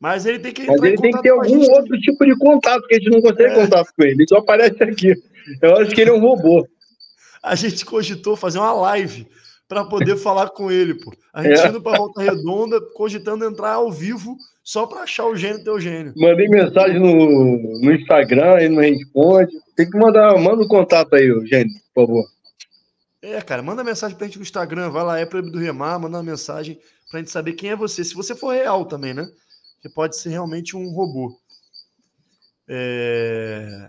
Mas ele tem que Mas ele tem que ter algum gente. outro tipo de contato, que a gente não consegue É. contato com ele. Ele só aparece aqui. Eu acho que ele é um robô. A gente cogitou fazer uma live para poder falar com ele, pô. A gente É. indo para Volta Redonda, cogitando entrar ao vivo só para achar o Gênio teu Gênio. Mandei mensagem no, no Instagram, ele não responde. Tem que mandar, manda o contato aí, Gênio, por favor. É, cara, manda mensagem pra gente no Instagram, vai lá, é Proibido do Remar, manda uma mensagem pra gente saber quem é você. Se você for real também, né? Você pode ser realmente um robô. É...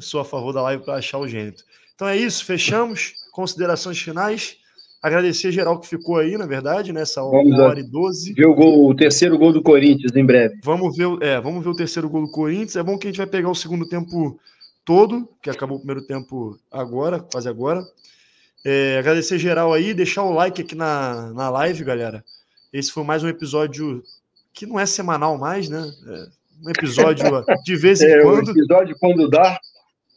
Sou a favor da live para achar o gênito. Então é isso, fechamos. Considerações finais. Agradecer geral que ficou aí, na verdade, nessa Vamos uma lá. hora e doze. Ver o, gol, o terceiro gol do Corinthians em breve. Vamos ver, o- é, vamos ver o terceiro gol do Corinthians. É bom que a gente vai pegar o segundo tempo todo, que acabou o primeiro tempo agora, quase agora. É, agradecer geral aí, deixar o like aqui na, na live, galera. Esse foi mais um episódio que não é semanal mais, né? É um episódio de vez em É, quando, episódio quando dá.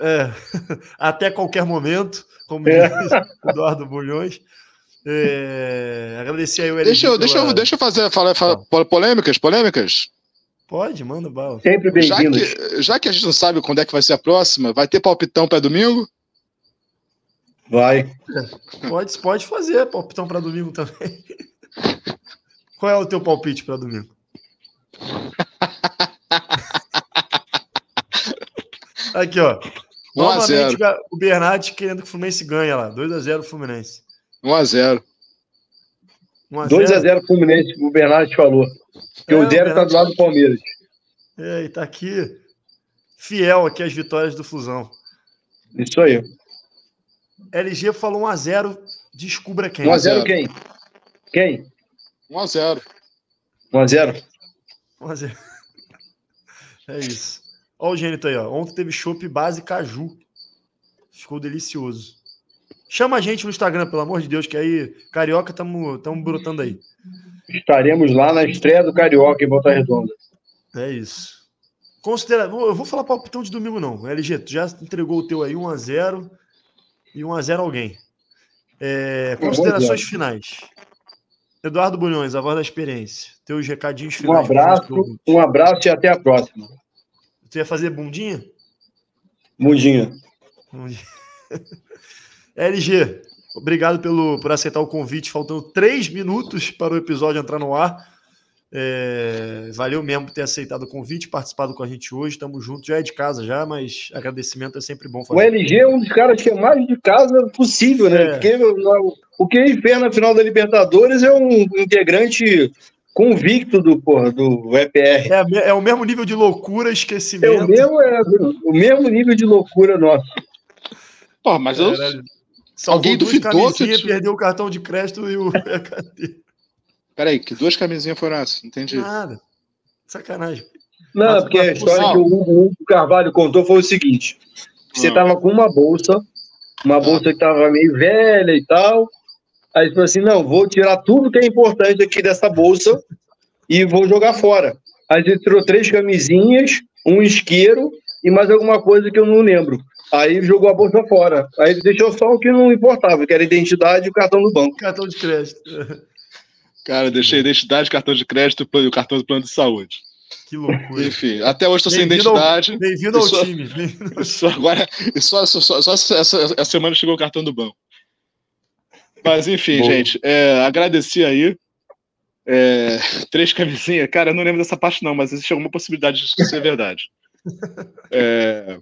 é, até qualquer momento, como É. diz Eduardo Bulhões. É, agradecer aí o LG Deixa eu, deixa eu, deixa eu fazer, falar, falar polêmicas, polêmicas. Pode, manda bala. Sempre Já bem-vindos. que, já que a gente não sabe quando é que vai ser a próxima, vai ter palpitão para domingo? Vai. Pode, pode fazer palpitão para domingo também. Qual é o teu palpite para domingo? Aqui, ó. 1 a 0. Novamente, o Bernardes querendo que o Fluminense ganhe lá. 2x0 Fluminense. 1 a 0. 1x0. 2x0 Fluminense, o Bernardo falou. Porque É, o o zero tá Bernardo- do lado do Palmeiras. É, e tá aqui fiel aqui às vitórias do Flusão. Isso aí. LG falou 1x0. Descubra quem. 1x0 quem? Quem? 1 a 0. 1x0. 1x0. É isso. Olha o Gênito aí, ó. Ontem teve chopp base caju. Ficou delicioso. Chama a gente no Instagram, pelo amor de Deus, que aí, carioca, tamo, tamo brotando aí. Estaremos lá na estreia do Carioca em Volta Redonda. É isso. Considera... Eu vou falar palpitão de domingo, não. LG, tu já entregou o teu aí, 1x0 e 1x0 alguém. É, considerações finais. Eduardo Bulhões, a voz da experiência. Teus recadinhos finais. Um abraço, um abraço e até a próxima. Você ia fazer bundinha? Bundinha. LG, obrigado pelo, por aceitar o convite. Faltando três minutos para o episódio entrar no ar. É, valeu mesmo por ter aceitado o convite, participado com a gente hoje. Estamos juntos, já é de casa já, mas agradecimento é sempre bom fazer. O LG é um dos caras que é mais de casa possível, né? É. Porque o que ele fez na final da Libertadores é um integrante convicto do, porra, do EPR. É, é, o mesmo nível de loucura, esquecimento. É o mesmo, é, o mesmo nível de loucura nosso. Pô, mas eu. Alguém duvidou que. Perdeu o cartão de crédito e o Peraí, que duas camisinhas foram essas? Entendi. Nada. Sacanagem. Não, mas, porque mas, a história que o Hugo Carvalho contou foi o seguinte: você estava com uma bolsa, uma bolsa que estava meio velha e tal. Aí ele falou assim: não, vou tirar tudo que é importante aqui dessa bolsa e vou jogar fora. Aí ele tirou três camisinhas, um isqueiro e mais alguma coisa que eu não lembro. Aí jogou a bolsa fora. Aí ele deixou só o que não importava, que era a identidade e o cartão do banco. Cartão de crédito. Cara, deixei identidade, cartão de crédito e o cartão do plano de saúde. Que loucura. Enfim, até hoje estou sem identidade. Bem-vindo ao só, time. Só, agora, só, só, só, só essa, essa, semana chegou o cartão do banco. Mas enfim, Bom. gente, é, agradeci aí. É, três camisinhas. Cara, eu não lembro dessa parte, não, mas existe alguma possibilidade disso ser verdade. É,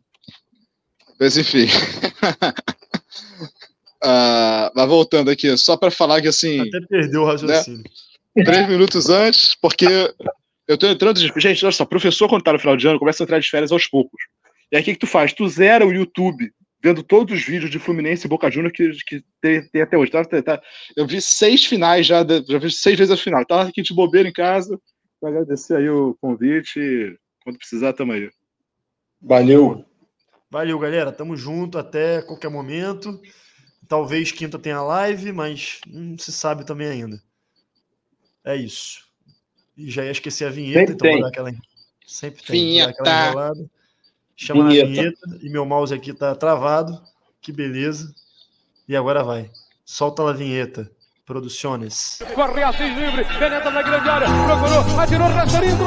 mas enfim. Uh, mas voltando aqui, só para falar que assim. Até perdeu o raciocínio. Né, três minutos antes, porque eu tô entrando. De... Gente, olha só, professor, quando tá no final de ano, começa a entrar de férias aos poucos. E aí o que, que tu faz? Tu zera o YouTube, vendo todos os vídeos de Fluminense e Boca Juniors que, que tem, tem, até hoje. Tá, tá, eu vi seis finais já, já vi seis vezes a final. Tava aqui de bobeira em casa. Pra agradecer aí o convite. Quando precisar, tamo aí. Valeu. Valeu, galera. Tamo junto até qualquer momento. Talvez quinta tenha live, mas não se sabe também ainda. É isso. E já ia esquecer a vinheta, Sempre então tem. vou dar aquela. Sempre tem. Vinheta. Chama vinheta. na vinheta e meu mouse aqui tá travado. Que beleza. E agora vai. Solta a vinheta. Produções. Corre assim livre. Penetra na grande área. Procurou. Atirou. Rastreiro. Gol!